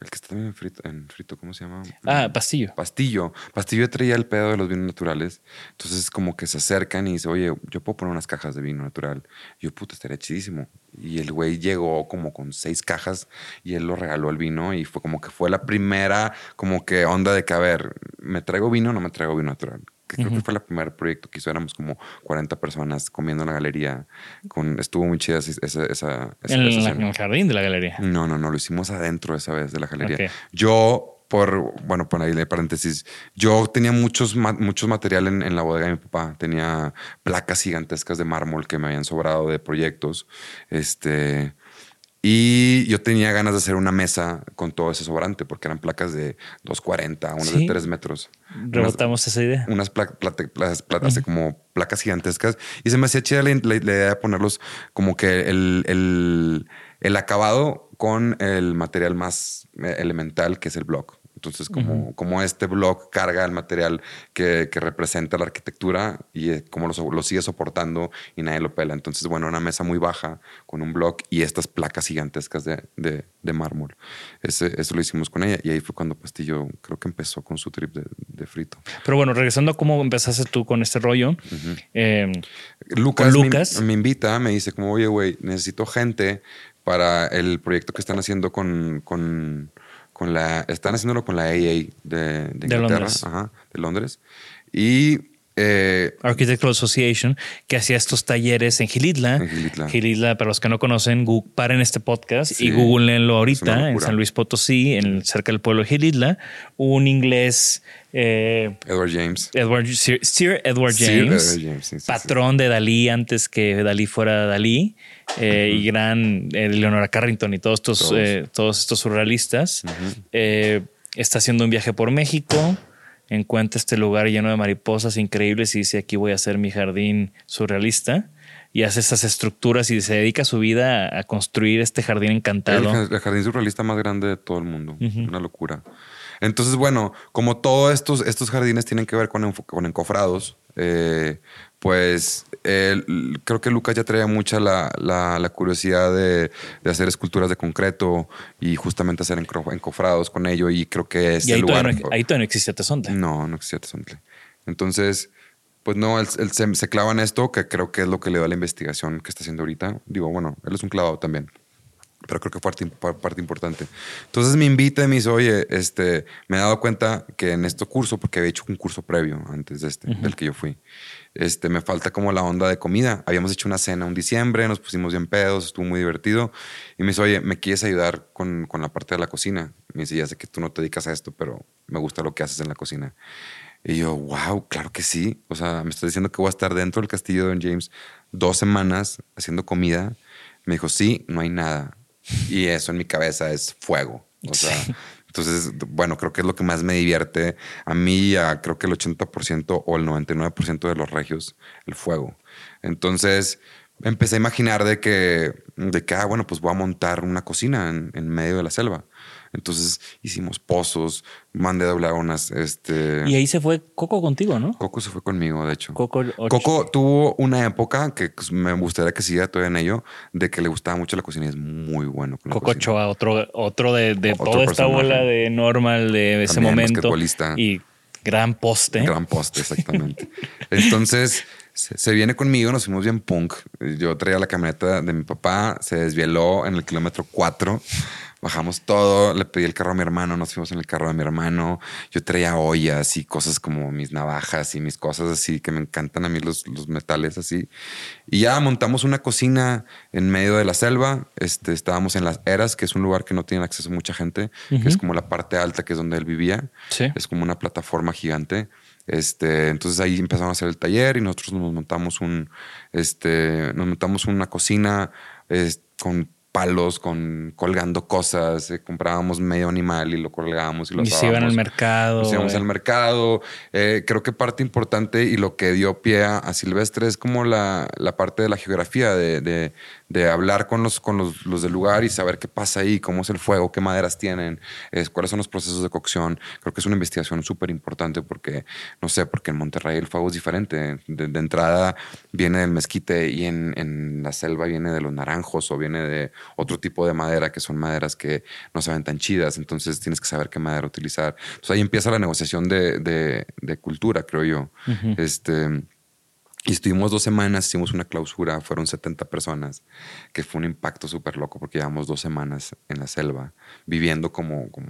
S2: El que está también en frito, en frito ¿cómo se llama?
S1: Ah, Pastillo.
S2: Pastillo. Pastillo traía el pedo de los vinos naturales. Entonces, como que se acercan y dice, oye, yo puedo poner unas cajas de vino natural. Y yo, puta, estaría chidísimo. Y el güey llegó como con seis cajas y él lo regaló el vino. Y fue como que fue la primera, como que onda de que, a ver, ¿me traigo vino o no me traigo vino natural? Que creo que fue el primer proyecto que hizo. Éramos como 40 personas comiendo en la galería. Con, estuvo muy chida esa, esa, esa,
S1: En, la-
S2: cena.
S1: en el jardín de la galería.
S2: No, no, no, lo hicimos adentro esa vez de la galería. Yo, por, bueno, por ahí de paréntesis, yo tenía muchos, ma- muchos material en, en la bodega de mi papá. Tenía placas gigantescas de mármol que me habían sobrado de proyectos. Este. Y yo tenía ganas de hacer una mesa con todo ese sobrante, porque eran placas de 240, unas
S1: Sí.
S2: de 3 metros. Unas-
S1: Rebotamos esa idea.
S2: unas pla- plate- plas- pla- así como placas gigantescas y se me hacía chida la, la- la idea de ponerlos como que el, el- el acabado con el material más eh, elemental que es el block. Entonces, como, como este block carga el material que, que representa la arquitectura y eh, como lo, lo sigue soportando y nadie lo pela. Entonces, bueno, una mesa muy baja con un block y estas placas gigantescas de, de- de mármol. Ese- eso lo hicimos con ella y ahí fue cuando Pastillo creo que empezó con su trip de, de frito.
S1: Pero bueno, regresando a cómo empezaste tú con este rollo. eh,
S2: Lucas, me- invita, me dice como, oye, güey, necesito gente para el proyecto que están haciendo con, con, con la... Están haciéndolo con la AA de, de Inglaterra,
S1: Londres.
S2: Ajá, de Londres. Y... eh,
S1: Architectural Association, que hacía estos talleres en Gilitla.
S2: En Gilitla.
S1: para los que no conocen, paren este podcast
S2: Sí,
S1: y googleenlo ahorita en. San Luis Potosí, en, cerca del pueblo de Gilitla. Un inglés, eh,
S2: Edward James.
S1: Edward, Sir, Sir Edward
S2: Sir
S1: James,
S2: Edward James, sí, sí, sí.
S1: patrón de Dalí antes que Dalí fuera Dalí, eh, y gran eh, Leonora Carrington y todos estos,
S2: Todos.
S1: eh, todos estos surrealistas. Eh, está haciendo un viaje por México, encuentra este lugar lleno de mariposas increíbles y dice aquí voy a hacer mi jardín surrealista. Y hace estas estructuras y se dedica su vida a, construir este jardín encantado.
S2: el jardín surrealista más grande de todo el mundo. Una locura. Entonces, bueno, como todos estos, estos jardines tienen que ver con, con encofrados, eh, pues eh, creo que Lucas ya traía mucha la, la- la curiosidad de, de hacer esculturas de concreto y justamente hacer encofrados con ello. Y creo que
S1: Y
S2: este
S1: ahí,
S2: lugar.
S1: todavía no, ahí todavía no existe Tezontle.
S2: No, no existía Tezontle. Entonces, pues no, él, él se, se clava en esto, que creo que es lo que le da la investigación que está haciendo ahorita. Digo, bueno, él es un clavado también. Pero creo que parte, pa- parte importante. Entonces me invita y me dice, oye, este, me he dado cuenta que en este curso, porque había hecho un curso previo antes de este, del que yo fui, este, me falta como la onda de comida. Habíamos hecho una cena un diciembre, nos pusimos bien pedos, estuvo muy divertido. Y me dice, oye, ¿me quieres ayudar con, con la parte de la cocina? Me dice, ya sé que tú no te dedicas a esto, pero me gusta lo que haces en la cocina. Y yo, wow, claro que sí. O sea, me estás diciendo que voy a estar dentro del castillo de Don James dos semanas haciendo comida. Me dijo, sí, no hay nada. Y eso en mi cabeza es fuego. O sea, entonces, bueno, creo que es lo que más me divierte a mí a creo que el 80% o el 99% de los regios, el fuego. Entonces, empecé a imaginar de que, de que ah, bueno, pues voy a montar una cocina en medio de la selva. Entonces hicimos pozos, mandé a doblar unas, este...
S1: Y ahí se fue Coco contigo, ¿no?
S2: Coco se fue conmigo, de hecho.
S1: Coco,
S2: tuvo una época que pues, me gustaría que siga todavía en ello, de que le gustaba mucho la cocina y es muy bueno con la
S1: Coco
S2: cocina.
S1: Ochoa, otro, otro de, de
S2: Otro
S1: toda esta bola de normal de ese
S2: También
S1: momento. Y gran poste.
S2: Gran poste, exactamente. Entonces se, se viene conmigo, nos fuimos bien punk. Yo traía la camioneta de mi papá, se desvieló en el kilómetro 4. Bajamos todo, le pedí el carro a mi hermano, nos fuimos en el carro de mi hermano. Yo traía ollas y cosas como mis navajas y mis cosas así que me encantan a mí los, los metales así. Y ya montamos una cocina en medio de la selva. Este, estábamos en las Eras, que es un lugar que no tiene acceso mucha gente, que es como la parte alta, que es donde él vivía.
S1: Sí.
S2: Es como una plataforma gigante. Este, entonces ahí empezamos a hacer el taller y nosotros nos montamos un, este, nos montamos una cocina es, con palos con colgando cosas, eh, comprábamos medio animal y lo colgábamos y lo
S1: Y se iban al mercado.
S2: Nos íbamos al mercado. Eh, creo que parte importante y lo que dio pie a, a Silvestre es como la, la parte de la geografía, de, de- de hablar con, los, con los, los del lugar y saber qué pasa ahí, cómo es el fuego, qué maderas tienen, es, cuáles son los procesos de cocción. Creo que es una investigación súper importante porque, no sé, porque en Monterrey el fuego es diferente. De, de entrada viene del mezquite y en, en la selva viene de los naranjos o viene de otro tipo de madera que son maderas que no se ven tan chidas. Entonces tienes que saber qué madera utilizar. Entonces ahí empieza la negociación de, de- de cultura, creo yo. Este. Y estuvimos dos semanas, hicimos una clausura, fueron 70 personas, que fue un impacto súper loco porque llevamos dos semanas en la selva, viviendo como, como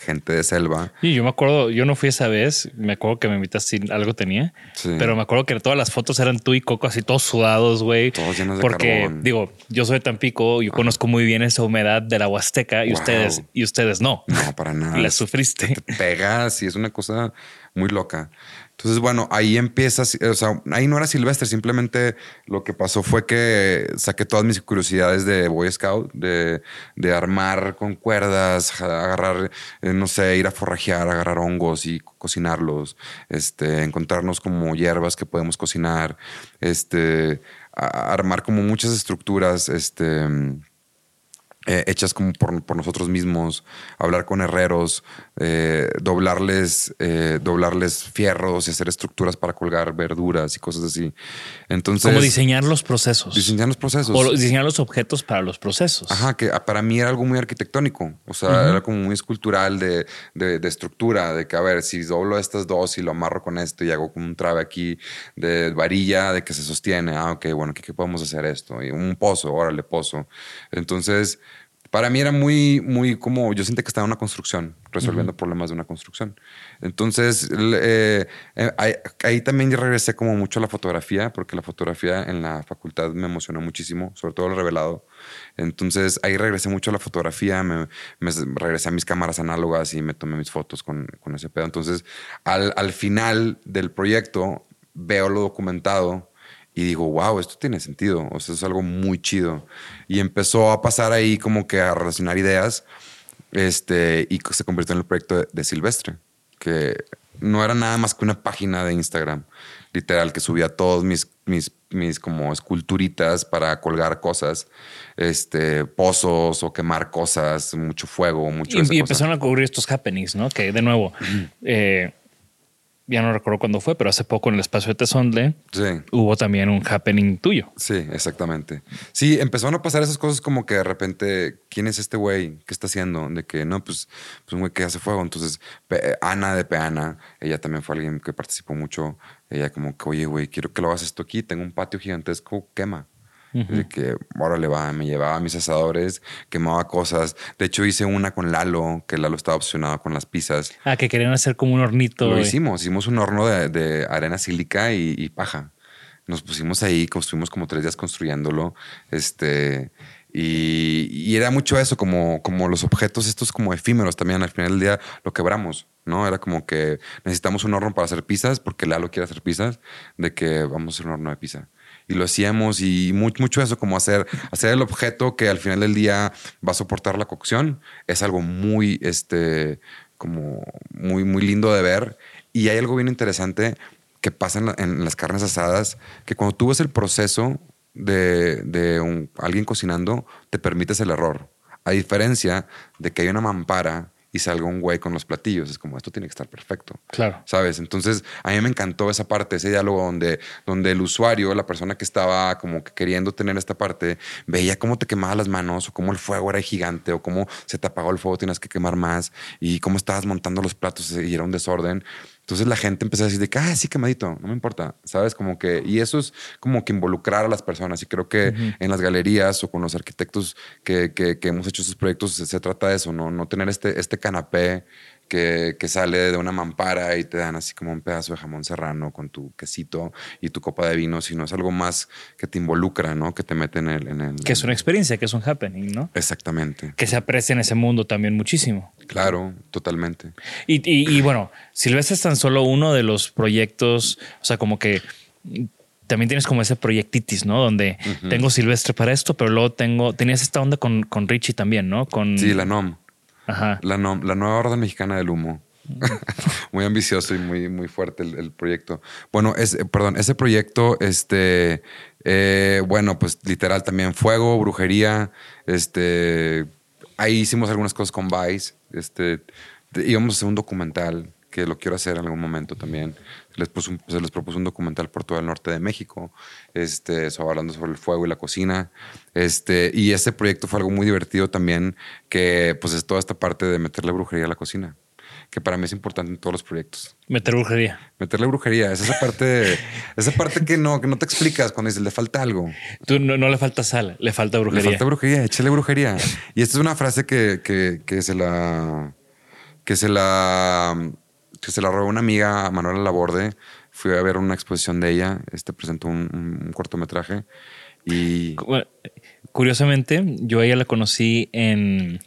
S2: gente de selva.
S1: Y yo me acuerdo, yo no fui esa vez, me acuerdo que me invitaste si algo tenía,
S2: Sí.
S1: pero me acuerdo que todas las fotos eran tú y Coco así todos sudados, güey.
S2: Todos llenos de
S1: Porque
S2: carbón.
S1: digo, yo soy de Tampico, yo conozco muy bien esa humedad de la Huasteca y
S2: Wow.
S1: ustedes y ustedes no.
S2: No, para nada.
S1: La sufriste.
S2: Te, te pegas y es una cosa muy loca. Entonces, bueno, ahí empieza, o sea, ahí no era Silvestre, simplemente lo que pasó fue que saqué todas mis curiosidades de Boy Scout, de, de armar con cuerdas, agarrar, eh, no sé, ir a forrajear, agarrar hongos y co- cocinarlos, este, encontrarnos como hierbas que podemos cocinar, este, armar como muchas estructuras, este eh, hechas como por, por nosotros mismos, hablar con herreros, eh, doblarles, eh, doblarles fierros y hacer estructuras para colgar verduras y cosas así. Entonces,
S1: Como diseñar los procesos.
S2: diseñar los procesos.
S1: o diseñar los objetos para los procesos.
S2: Ajá, que ah, para mí era algo muy arquitectónico, o sea, era como muy escultural de, de- de estructura, de que a ver, si doblo estas dos y lo amarro con esto y hago como un trabe aquí de varilla de que se sostiene, ah, ok, bueno, ¿qué, qué podemos hacer esto? Y un pozo, órale, pozo. Entonces, para mí era muy, muy como, yo sentía que estaba en una construcción, resolviendo problemas de una construcción. Entonces, eh, eh, ahí, ahí también regresé como mucho a la fotografía, porque la fotografía en la facultad me emocionó muchísimo, sobre todo el revelado. Entonces, ahí regresé mucho a la fotografía, me, me regresé a mis cámaras análogas y me tomé mis fotos con, con ese pedo. Entonces, al, al final del proyecto, veo lo documentado y digo, wow, esto tiene sentido, o sea, es algo muy chido. Y empezó a pasar ahí como que a relacionar ideas este, y se convirtió en el proyecto de, de Silvestre, que no era nada más que una página de Instagram, literal, que subía todos mis, mis, mis como esculturitas para colgar cosas, este, pozos o quemar cosas, mucho fuego, mucho
S1: Y, empezaron a ocurrir estos happenings, ¿no? Que de nuevo, eh, ya no recuerdo cuándo fue, pero hace poco en el espacio de Tezondle
S2: Sí.
S1: hubo también un happening tuyo.
S2: Sí, exactamente. Sí, empezaron a pasar esas cosas como que de repente, ¿quién es este güey? ¿Qué está haciendo? De que no, pues, pues un güey que hace fuego. Entonces, Pe- Ana de Peana, ella también fue alguien que participó mucho. Ella como que, oye, güey, quiero que lo hagas esto aquí. Tengo un patio gigantesco, quema. De que, ahora le va, me llevaba mis asadores, quemaba cosas. De hecho, hice una con Lalo, que Lalo estaba obsesionado con las pizzas.
S1: Ah, que querían hacer como un hornito.
S2: Lo hicimos, hicimos un horno de, de arena sílica y, y paja. Nos pusimos ahí, construimos como tres días construyéndolo. Este, y, y era mucho eso, como, como los objetos estos como efímeros también. Al final del día lo quebramos, ¿no? Era como que necesitamos un horno para hacer pizzas porque Lalo quiere hacer pizzas, de que vamos a hacer un horno de pizza. Y lo hacíamos y mu- mucho, eso, como hacer, hacer el objeto que al final del día va a soportar la cocción, es algo muy, este, como muy, muy lindo de ver. Y hay algo bien interesante que pasa en, en las carnes asadas, que cuando tú ves el proceso de, de un- alguien cocinando, te permites el error. A diferencia de que hay una mampara y salga un güey con los platillos, es como esto tiene que estar perfecto.
S1: Claro.
S2: ¿Sabes? Entonces, a mí me encantó esa parte, ese diálogo donde, donde el usuario, la persona que estaba como que queriendo tener esta parte, veía cómo te quemaba las manos o cómo el fuego era gigante o cómo se te apagó el fuego, tienes que quemar más y cómo estabas montando los platos y era un desorden. Entonces la gente empezó a decir de que, ah, sí, quemadito, no me importa, ¿sabes? Como que, y eso es como que involucrar a las personas. Y creo que en las galerías o con los arquitectos que, que- que hemos hecho esos proyectos se, se trata de eso, ¿no? No tener este, este canapé que, que sale de una mampara y te dan así como un pedazo de jamón serrano con tu quesito y tu copa de vino, sino es algo más que te involucra, ¿no? Que te mete en el... En el
S1: Que es una experiencia, que es un happening, ¿no?
S2: Exactamente.
S1: Que se aprecia en ese mundo también muchísimo.
S2: Claro, totalmente.
S1: Y, y- y bueno, Silvestre es tan solo uno de los proyectos, o sea, como que también tienes como ese proyectitis, ¿no? Donde tengo Silvestre para esto, pero luego tengo, tenías esta onda con, con Richie también, ¿no? Con,
S2: Sí, la NOM.
S1: Ajá.
S2: La, nueva orden mexicana del humo. muy ambicioso y muy, muy fuerte el, el proyecto. Bueno, es, eh, perdón, ese proyecto, este, eh, bueno, pues literal también fuego, brujería, este, ahí hicimos algunas cosas con Vice, este, íbamos a hacer un documental que lo quiero hacer en algún momento también. Les puso un- se les propuso un documental por todo el norte de México, este, sobre- hablando sobre el fuego y la cocina. Este, y ese proyecto fue algo muy divertido también, que pues es toda esta parte de meterle brujería a la cocina, que para mí es importante en todos los proyectos.
S1: Meter brujería.
S2: Meterle brujería, es esa parte, esa parte que no, que no te explicas cuando dices le falta algo.
S1: Tú no, no le falta sal, le falta
S2: Le
S1: brujería.
S2: falta brujería, échale brujería. Y esta es una frase que, que, que se la. que se la. Que se la robó una amiga a Manuela Laborde. Fui a ver una exposición de ella. Este presentó un, un- cortometraje. Y.
S1: Curiosamente, yo a ella la conocí en,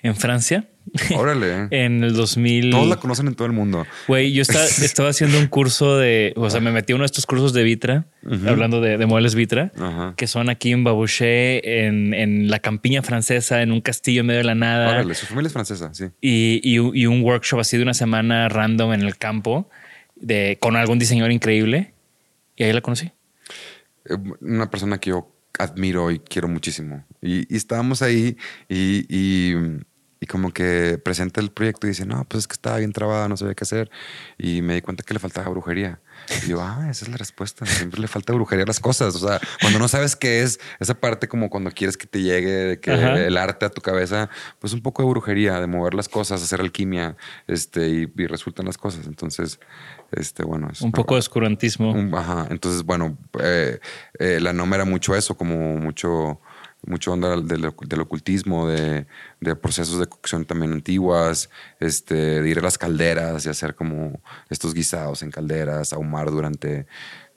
S1: en Francia.
S2: Órale.
S1: En el 2000.
S2: Todos la conocen en todo el mundo.
S1: Güey, yo estaba, estaba haciendo un curso de, o sea, me metí a uno de estos cursos de Vitra, hablando de, de muebles Vitra,
S2: Ajá.
S1: que son aquí en Babouché, en, en la campiña francesa, en un castillo en medio de la nada.
S2: Órale, su familia es francesa, sí.
S1: y, y un- y un workshop así de una semana random en el campo de, con algún diseñador increíble. Y ahí la conocí.
S2: Eh, Una persona que yo admiro y quiero muchísimo. Y, y estábamos ahí y, y, y como que presenta el proyecto y dice, no, pues es que estaba bien trabada, no sabía qué hacer. Y me di cuenta que le faltaba brujería. Y yo, ah, esa es la respuesta. Siempre le falta brujería a las cosas. O sea, cuando no sabes qué es, esa parte como cuando quieres que te llegue de que
S1: Ajá.
S2: el arte a tu cabeza, pues un poco de brujería, de mover las cosas, hacer alquimia, este, y, y resultan las cosas. Entonces, este, bueno. es
S1: Un poco de oscurantismo.
S2: ajá. Entonces, bueno, eh, eh, la NOM era mucho eso, como mucho, mucho onda del, ocultismo, de, procesos de cocción también antiguas, este, de ir a las calderas y hacer como estos guisados en calderas, ahumar durante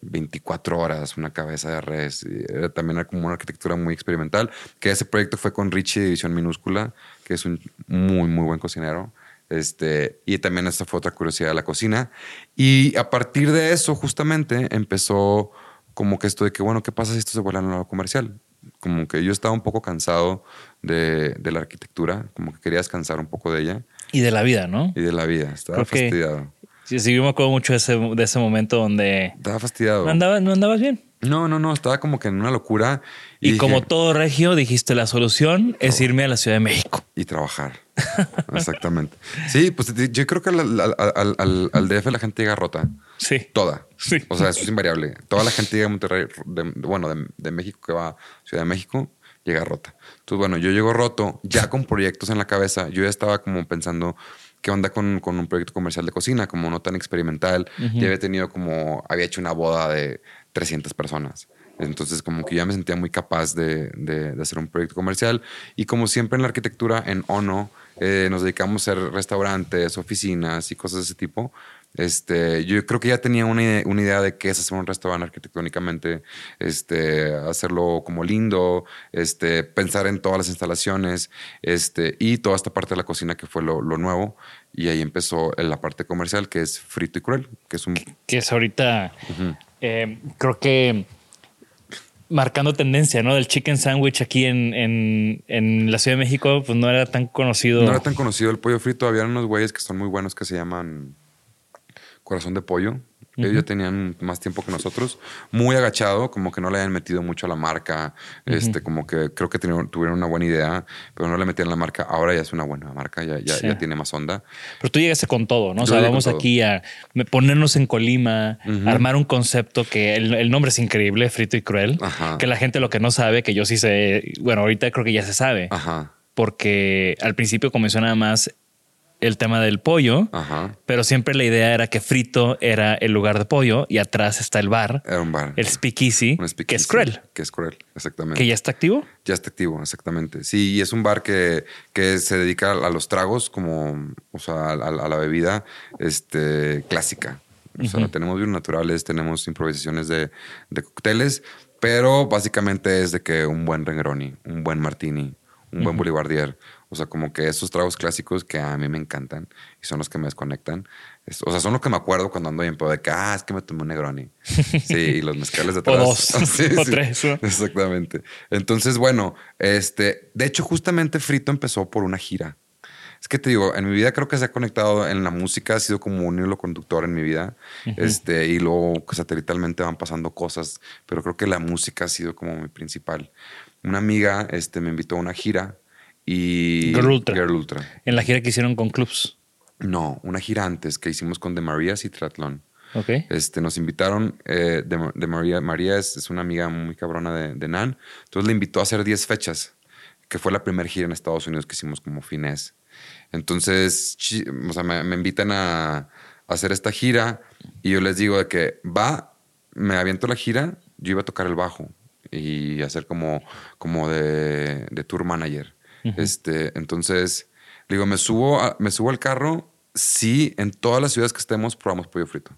S2: 24 horas una cabeza de res. Era también como una arquitectura muy experimental, que ese proyecto fue con Richie de Edición Minúscula, que es un muy, muy buen cocinero. Este, y también esta fue otra curiosidad de la cocina. Y a partir de eso, justamente, empezó como que esto de que, bueno, ¿qué pasa si esto se vuelve a lo comercial? Como que yo estaba un poco cansado de, de la arquitectura, como que quería descansar un poco de ella
S1: Y de la vida, ¿no?
S2: y de la vida. Estaba
S1: Creo
S2: fastidiado.
S1: Sí, sí, yo me acuerdo mucho de ese, de ese momento donde
S2: Estaba fastidiado.
S1: no, andabas, no andabas bien.
S2: No, no, no, estaba como que en una locura.
S1: Y,
S2: dije,
S1: como todo regio, dijiste la solución es irme a la Ciudad de México.
S2: Y trabajar. Exactamente. Sí, pues yo creo que al, al- al- al- al DF la gente llega rota.
S1: Sí.
S2: Toda.
S1: Sí.
S2: O sea, eso es invariable. Toda la gente llega a Monterrey, de- bueno, de, de México que va a Ciudad de México, llega rota. Entonces, bueno, yo llego roto, ya con proyectos en la cabeza. Yo ya estaba como pensando qué onda con, con un proyecto comercial de cocina, como no tan experimental. Ya había tenido como, había hecho una boda de 300 personas. Entonces, como que ya me sentía muy capaz de, de- de hacer un proyecto comercial. Y como siempre en la arquitectura, en ONO, eh, nos dedicamos a hacer restaurantes, oficinas y cosas de ese tipo. Este, yo creo que ya tenía una, ide- una idea de qué es hacer un restaurante arquitectónicamente, este, hacerlo como lindo, este, pensar en todas las instalaciones, este, y toda esta parte de la cocina que fue lo, lo nuevo. Y ahí empezó la parte comercial, que es Frito y Cruel, que es un
S1: Que es ahorita, eh, creo que marcando tendencia, ¿no? Del chicken sandwich aquí en, en, en la Ciudad de México, pues no era tan conocido.
S2: No era tan conocido el pollo frito. Había unos güeyes que son muy buenos que se llaman Corazón de Pollo. Ellos ya tenían más tiempo que nosotros. Muy agachado, como que no le habían metido mucho a la marca. Este, como que creo que tuvieron, tuvieron una buena idea, pero no le metían la marca. Ahora ya es una buena marca, ya, ya,
S1: Sí.
S2: ya tiene más onda.
S1: Pero tú llegaste con todo, ¿no? O sea, vamos aquí a ponernos en Colima, armar un concepto que el, el nombre es increíble, frito y cruel.
S2: Ajá.
S1: Que la gente lo que no sabe, que yo sí sé, bueno, ahorita creo que ya se sabe,
S2: Ajá,
S1: porque al principio comenzó nada más el tema del pollo,
S2: ajá.
S1: pero siempre la idea era que frito era el lugar de pollo y atrás está el bar,
S2: Era un bar.
S1: el speakeasy,
S2: Un
S1: que es cruel,
S2: Que es cruel, exactamente.
S1: que ya está activo.
S2: Ya está activo, exactamente. Sí, y es un bar que, que se dedica a los tragos, como, o sea, a, a- a la bebida este, clásica. O sea, tenemos vinos naturales, tenemos improvisaciones de, de cócteles, pero básicamente es de que un buen Rengroni, un buen Martini, un buen Bolivardier. O O sea, como que esos tragos clásicos que a mí me encantan y son los que me desconectan. Es- o sea, son los que me acuerdo cuando ando en pedo de que, ah, es que me tomé un Negroni. Sí, y los mezcales de atrás.
S1: dos,
S2: Sí,
S1: o
S2: sí.
S1: tres, ¿no?
S2: Exactamente. Entonces, bueno, este, de hecho, justamente Frito empezó por una gira. Es que te digo, en mi vida creo que se ha conectado en la música, ha sido como un hilo conductor en mi vida. Este, y luego pues, satelitalmente van pasando cosas, pero creo que la música ha sido como mi principal. Una amiga este, me invitó a una gira y.
S1: Girl Ultra.
S2: Girl Ultra.
S1: En la gira que hicieron con clubs.
S2: No, una gira antes que hicimos con The Marías y Triatlón.
S1: Ok.
S2: Este, nos invitaron, eh, de, de María, María es, es una amiga muy cabrona de, de Nan, entonces le invitó a hacer 10 fechas, que fue la primera gira en Estados Unidos que hicimos como finés. Entonces, o sea, me, me invitan a, a hacer esta gira y yo les digo de que va, me aviento la gira, yo iba a tocar el bajo y hacer como, como de, de tour manager. Este, entonces, digo, me subo, a- me subo al carro, sí, en todas las ciudades que estemos probamos pollo frito.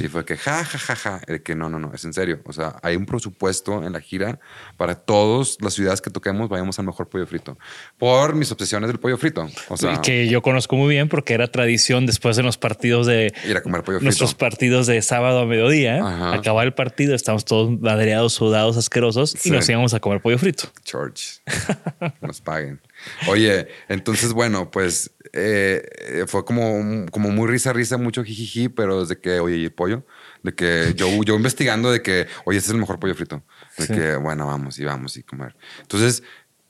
S2: Y fue que ja, ja, ja, ja. De que no, no, no, es en serio. O sea, hay un presupuesto en la gira para todas las ciudades que toquemos, vayamos al mejor pollo frito. Por mis obsesiones del pollo frito. O sea,
S1: que yo conozco muy bien porque era tradición después de los partidos de
S2: ir a comer pollo frito.
S1: nuestros partidos de sábado a mediodía.
S2: Ajá.
S1: Acabar el partido, estamos todos madreados, sudados, asquerosos
S2: Sí.
S1: y nos íbamos a comer pollo frito.
S2: George, nos paguen. Oye, entonces, bueno, pues eh, eh, fue como, como muy risa, risa, mucho jijiji, pero desde que, oye, ¿y el pollo? De que yo, yo investigando de que, oye, este es el mejor pollo frito. De
S1: Sí.
S2: que, bueno, vamos y vamos y comer. Entonces,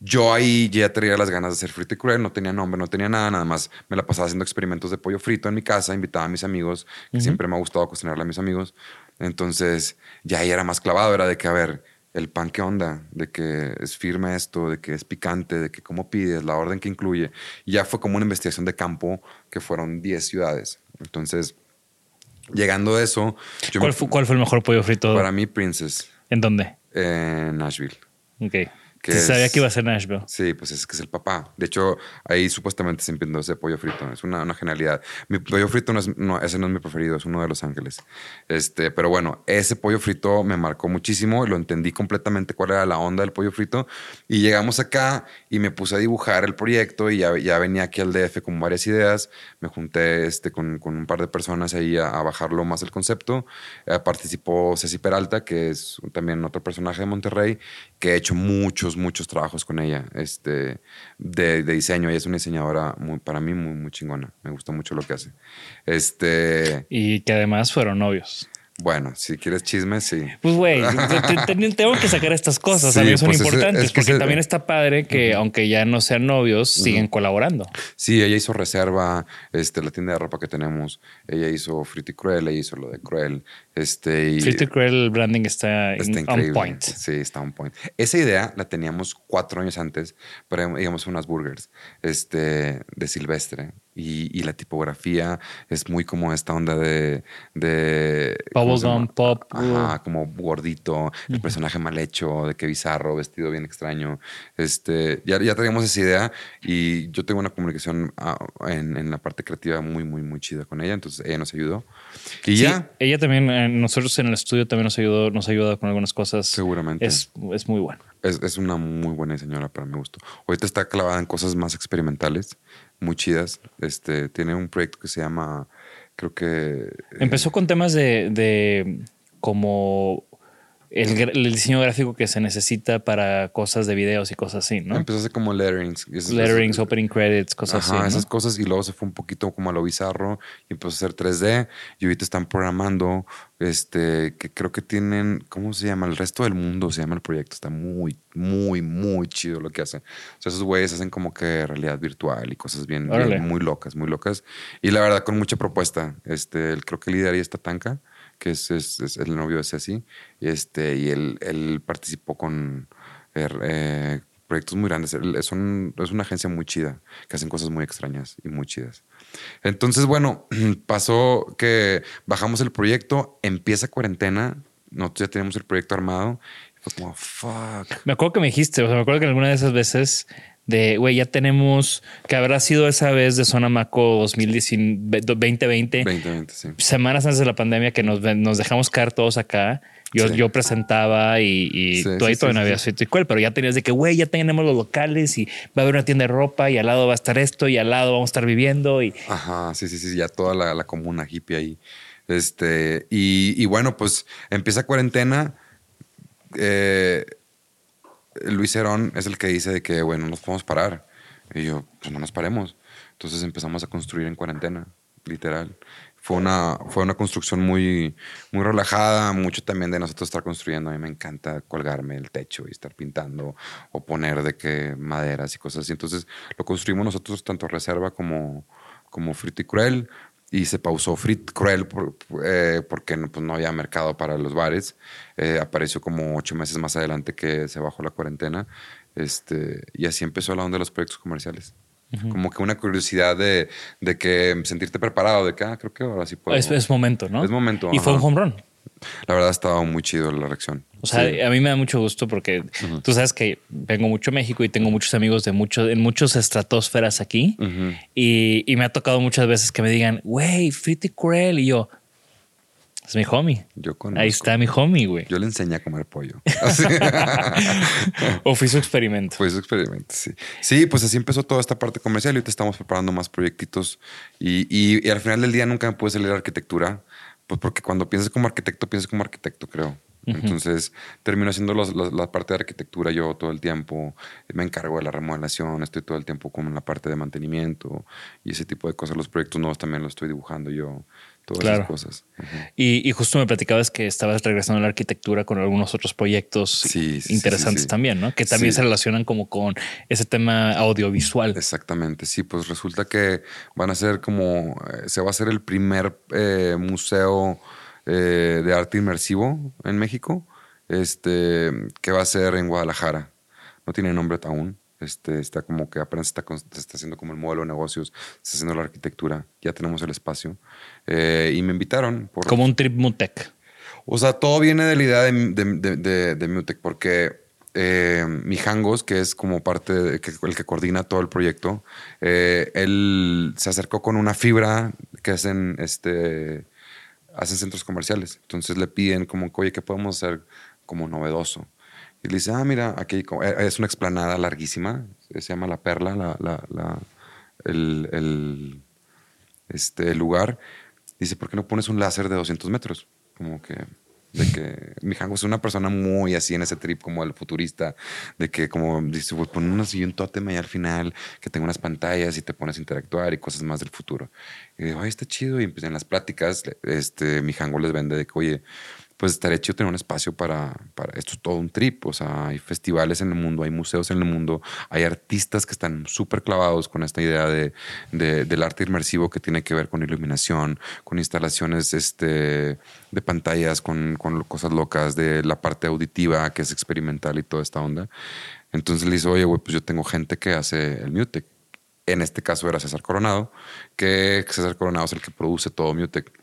S2: yo ahí ya traía las ganas de hacer frito y cruel, no tenía nombre, no tenía nada, nada más me la pasaba haciendo experimentos de pollo frito en mi casa, invitaba a mis amigos, que siempre me ha gustado cocinarle a mis amigos. Entonces, ya ahí era más clavado, era de que, a ver, el pan qué onda, de que es firme esto, de que es picante, de que cómo pides, la orden que incluye. Y ya fue como una investigación de campo que fueron 10 ciudades. Entonces, llegando a eso, yo
S1: ¿Cuál
S2: me-
S1: fue, ¿Cuál fue el mejor pollo frito?
S2: para mí Princess
S1: ¿En dónde?
S2: en Nashville.
S1: Ok.
S2: Que
S1: Sí, sabía
S2: es-
S1: que iba a ser Nashville.
S2: Sí, pues es que es el papá. De hecho, ahí supuestamente se inventó ese pollo frito. Es una, una genialidad. Mi pollo frito no es, no, ese no es mi preferido, es uno de Los Ángeles. Este, pero bueno, ese pollo frito me marcó muchísimo. Lo entendí completamente cuál era la onda del pollo frito. Y llegamos acá y me puse a dibujar el proyecto y ya, ya venía aquí al DF con varias ideas. Me junté este, con, con un par de personas ahí a, a bajarlo más el concepto. Eh, participó Ceci Peralta, que es también otro personaje de Monterrey, que he hecho muchos, muchos trabajos con ella este, de, de diseño. Ella es una diseñadora muy, para mí muy, muy chingona. Me gusta mucho lo que hace. Este,
S1: Y que además fueron novios.
S2: bueno, si quieres chisme, sí.
S1: Pues, güey, te- te- te- tengo que sacar estas cosas.
S2: Sí,
S1: también son
S2: pues
S1: importantes
S2: es que
S1: porque también está padre que, aunque ya no sean novios, siguen colaborando.
S2: Sí, ella hizo Reserva, este, la tienda de ropa que tenemos. Ella hizo Frito y Cruel, ella hizo lo de Cruel. Este, y
S1: y Cruel, el branding está,
S2: está
S1: in- on point.
S2: Sí, está on point. Esa idea la teníamos cuatro años antes, pero íbamos a unas burgers este, de Silvestre. Y, y la tipografía es muy como esta onda de... de ¿cómo se
S1: Bubblegum, pop.
S2: Ajá, como gordito, el personaje mal hecho, de qué bizarro, vestido bien extraño. Este, ya, ya teníamos esa idea y yo tengo una comunicación ah, en, en la parte creativa muy, muy, muy chida con ella. Entonces ella nos ayudó. Y
S1: Sí,
S2: ya,
S1: ella también, eh, nosotros en el estudio también nos ayudó, nos ha ayudado con algunas cosas.
S2: Seguramente.
S1: Es, es muy bueno.
S2: es, es una muy buena diseñadora para mi gusto. Ahorita está clavada en cosas más experimentales, muy chidas. Este, tiene un proyecto que se llama, creo que... eh,
S1: Empezó con temas de, de como el, el diseño gráfico que se necesita para cosas de videos y cosas así, ¿no?
S2: Empezó a hacer como letterings.
S1: Letterings, opening credits, cosas
S2: Ajá,
S1: así. ¿no?
S2: esas cosas y luego se fue un poquito como a lo bizarro y empezó a hacer 3D y ahorita están programando este que creo que tienen ¿cómo se llama? el resto del mundo se llama el proyecto está muy muy muy chido lo que hacen o sea esos güeyes hacen como que realidad virtual y cosas bien, bien muy locas muy locas y la verdad con mucha propuesta este el, creo que ahí está Tanka que es, el novio de Ceci este y él, participó con er, eh, proyectos muy grandes. Es, un- es una agencia muy chida, que hacen cosas muy extrañas y muy chidas. Entonces, bueno, pasó que bajamos el proyecto, empieza cuarentena, nosotros ya teníamos el proyecto armado. Fue como, fuck.
S1: Me acuerdo que me dijiste, o sea, me acuerdo que en alguna de esas veces de, güey, ya tenemos, que habrá sido esa vez de Zona Maco 2020,
S2: 2020, sí.
S1: semanas antes de la pandemia que nos, nos dejamos caer todos acá. Yo,
S2: Sí.
S1: yo presentaba y, y
S2: Sí,
S1: tú ahí todavía no había sido Ticuel, pero ya tenías de que, güey, ya tenemos los locales y va a haber una tienda de ropa y al lado va a estar esto y al lado vamos a estar viviendo y
S2: Ajá, sí, sí, sí, ya toda la, la comuna hippie ahí. Este, y, y bueno, pues empieza cuarentena. eh, Luis Herón es el que dice de que, bueno, no nos podemos parar. Y yo, pues no nos paremos. Entonces empezamos a construir en cuarentena, literal. Fue una, fue una construcción muy, muy relajada, mucho también de nosotros estar construyendo. A mí me encanta colgarme el techo y estar pintando o poner de que maderas y cosas así. Entonces lo construimos nosotros tanto reserva como, como frito y cruel. Y se pausó Frit Cruel por- eh, porque no, pues no había mercado para los bares. Eh, apareció como ocho meses más adelante que se bajó la cuarentena. Este, y así empezó la onda de los proyectos comerciales. Como que una curiosidad de, de que sentirte preparado, de que ah, creo que ahora sí puedo.
S1: es, es momento, ¿no?
S2: Es momento,
S1: Y fue un home run.
S2: La verdad ha estado muy chido la reacción.
S1: O sea,
S2: Sí.
S1: a mí me da mucho gusto porque tú sabes que vengo mucho a México y tengo muchos amigos de muchos, en muchos estratosferas aquí. Y, y me ha tocado muchas veces que me digan, güey, Frito y Cruel. Y yo, es mi homie.
S2: Yo.
S1: Ahí está mi homie, güey.
S2: Yo le enseñé a comer pollo.
S1: O fui su experimento.
S2: Fue su experimento, sí. Sí, pues así empezó toda esta parte comercial y ahorita estamos preparando más proyectitos. Y, y- y al final del día nunca me pude salir de arquitectura, pues porque cuando piensas como arquitecto, piensas como arquitecto, creo. Entonces termino haciendo los- los- la parte de arquitectura yo todo el tiempo. Me encargo de la remodelación, estoy todo el tiempo como en la parte de mantenimiento y ese tipo de cosas. Los proyectos nuevos también los estoy dibujando yo, todas
S1: Claro.
S2: esas cosas.
S1: Y, y justo me platicabas que estabas regresando a la arquitectura con algunos otros proyectos
S2: Sí, sí,
S1: interesantes
S2: sí,
S1: también, ¿no? Que también se relacionan como con ese tema audiovisual.
S2: Exactamente, sí, pues resulta que van a ser como, eh, se va a hacer el primer eh, museo eh, de arte inmersivo en México, este, que va a ser en Guadalajara. No tiene nombre aún, este, está como que apenas está, se está haciendo como el modelo de negocios, está haciendo la arquitectura, ya tenemos el espacio. Eh, y me invitaron por...
S1: Como un trip Mutec.
S2: O sea, todo viene de la idea de, de, de, de- de Mutec, porque eh, Mijangos, que es como parte, de, que, el que coordina todo el proyecto, eh, él se acercó con una fibra que hacen, este, hacen centros comerciales. Entonces le piden como, oye, ¿qué podemos hacer como novedoso? Y le dice, ah, mira, aquí eh, es una explanada larguísima, se llama La Perla, la, la- el, el- este lugar. Dice, ¿por qué no pones un láser de 200 metros? Como que, de que mi Jango es una persona muy así en ese trip como el futurista, de que como dice, pues pon una siguiente tótem ahí al final, que tenga unas pantallas y te pones a interactuar y cosas más del futuro. Y digo, ay, está chido. Y pues en las pláticas, este, mi Jango les vende de que, oye, pues estaría chido tener un espacio para, esto es todo un trip. O sea, hay festivales en el mundo, hay museos en el mundo, hay artistas que están súper clavados con esta idea de, de- del arte inmersivo que tiene que ver con iluminación, con instalaciones este, de pantallas, con, cosas locas, de la parte auditiva que es experimental y toda esta onda. Entonces le dice, oye, güey, pues yo tengo gente que hace el Mutec. En este caso era César Coronado, que César Coronado es el que produce todo Mutec.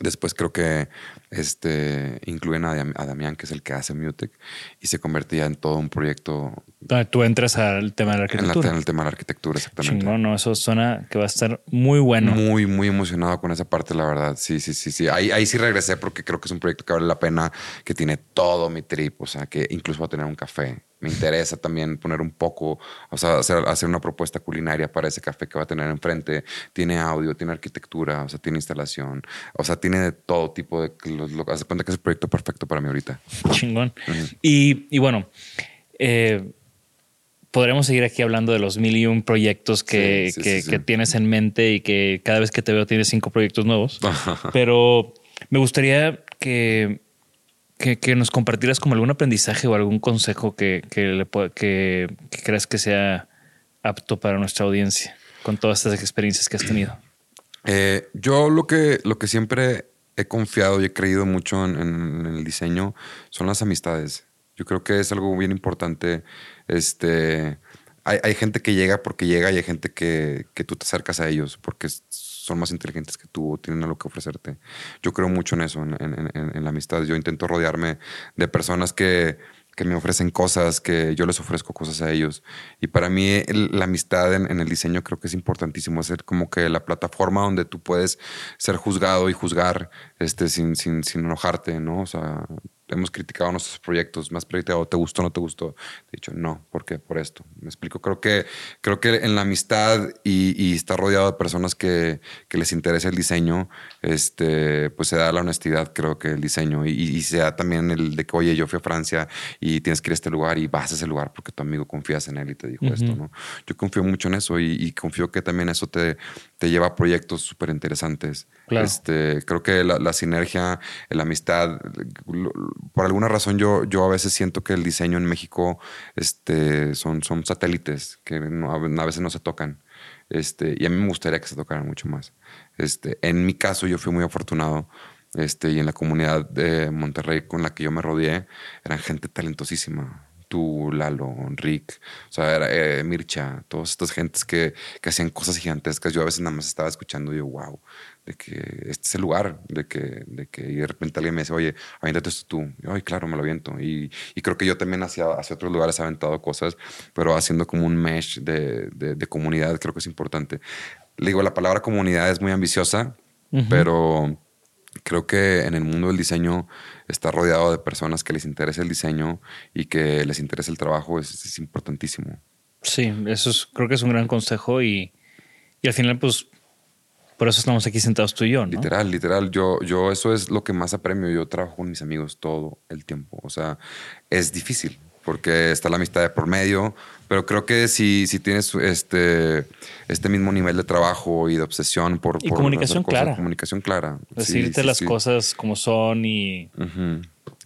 S2: Después creo que este, incluyen a, a Damián, que es el que hace Mutec, y se convierte ya en todo un proyecto
S1: Donde tú entras al tema de la
S2: en, la-
S1: arquitectura.
S2: en el tema de la arquitectura, exactamente.
S1: Chingón, no, eso suena que va a estar muy bueno.
S2: Muy, muy emocionado con esa parte, la verdad. Sí, sí, sí, sí. Ahí, ahí sí regresé porque creo que es un proyecto que vale la pena, que tiene todo mi trip, o sea, que incluso va a tener un café. Me interesa también poner un poco, o sea, hacer, hacer una propuesta culinaria para ese café que va a tener enfrente. Tiene audio, tiene arquitectura, o sea, tiene instalación, o sea, tiene de todo tipo de... Lo, lo- hace cuenta que es el proyecto perfecto para mí ahorita.
S1: Chingón. y, y bueno, eh, podremos seguir aquí hablando de los mil y un proyectos que,
S2: Sí, sí,
S1: que-
S2: sí, sí.
S1: que tienes en mente y que cada vez que te veo tienes cinco proyectos nuevos. Pero me gustaría que, que, que nos compartieras como algún aprendizaje o algún consejo que, que, le que, creas que sea apto para nuestra audiencia con todas estas experiencias que has tenido.
S2: Eh, yo lo que, lo que siempre he confiado y he creído mucho en, en- el diseño son las amistades. Yo creo que es algo bien importante. Este, hay, hay gente que llega porque llega y hay gente que, que tú te acercas a ellos porque son más inteligentes que tú o tienen algo que ofrecerte. Yo creo mucho en eso, en, la amistad. Yo intento rodearme de personas que, que me ofrecen cosas, que yo les ofrezco cosas a ellos. Y para mí la amistad en, el diseño creo que es importantísimo, hacer como que la plataforma donde tú puedes ser juzgado y juzgar este, sin, sin, sin enojarte, ¿no? O sea, hemos criticado nuestros proyectos, más proyectado, ¿te gustó o no te gustó? He dicho, no, ¿por qué? Por esto. Me explico. Creo que, creo que en la amistad y, y estar rodeado de personas que, que, les interesa el diseño, este, pues se da la honestidad, creo que el diseño. Y, y, se da también el de que, oye, yo fui a Francia y tienes que ir a este lugar y vas a ese lugar porque tu amigo confías en él y te dijo esto, ¿no? Yo confío mucho en eso y, y confío que también eso te, te lleva a proyectos súper interesantes. Este, creo que la, la, sinergia, la amistad, por alguna razón yo, yo a veces siento que el diseño en México este, son, son satélites que a veces no se tocan. Este, y a mí me gustaría que se tocaran mucho más. Este, en mi caso yo fui muy afortunado este, y en la comunidad de Monterrey con la que yo me rodeé eran gente talentosísima tú, Lalo, Rick, o sea, era, eh, Mircha, todas estas gentes que, que, hacían cosas gigantescas. Yo a veces nada más estaba escuchando y yo, wow, de que este es el lugar, de que, de que y de repente alguien me dice, oye, aviéntate esto tú. Y, Ay, claro, me lo aviento. Y, y, creo que yo también hacia, hacia otros lugares he aventado cosas, pero haciendo como un mesh de, de, comunidad, creo que es importante. Le digo, la palabra comunidad es muy ambiciosa, pero creo que en el mundo del diseño estar rodeado de personas que les interesa el diseño y que les interesa el trabajo es, importantísimo.
S1: Sí, eso es, creo que es un gran consejo y, y, al final, pues, por eso estamos aquí sentados tú y yo, ¿no?
S2: Literal, literal. Yo, yo, eso es lo que más apremio. Yo trabajo con mis amigos todo el tiempo. O sea, es difícil porque está la amistad de por medio, pero creo que si, si tienes este, este mismo nivel de trabajo y de obsesión por...
S1: Y comunicación clara.
S2: Comunicación clara.
S1: Decirte las cosas como son y...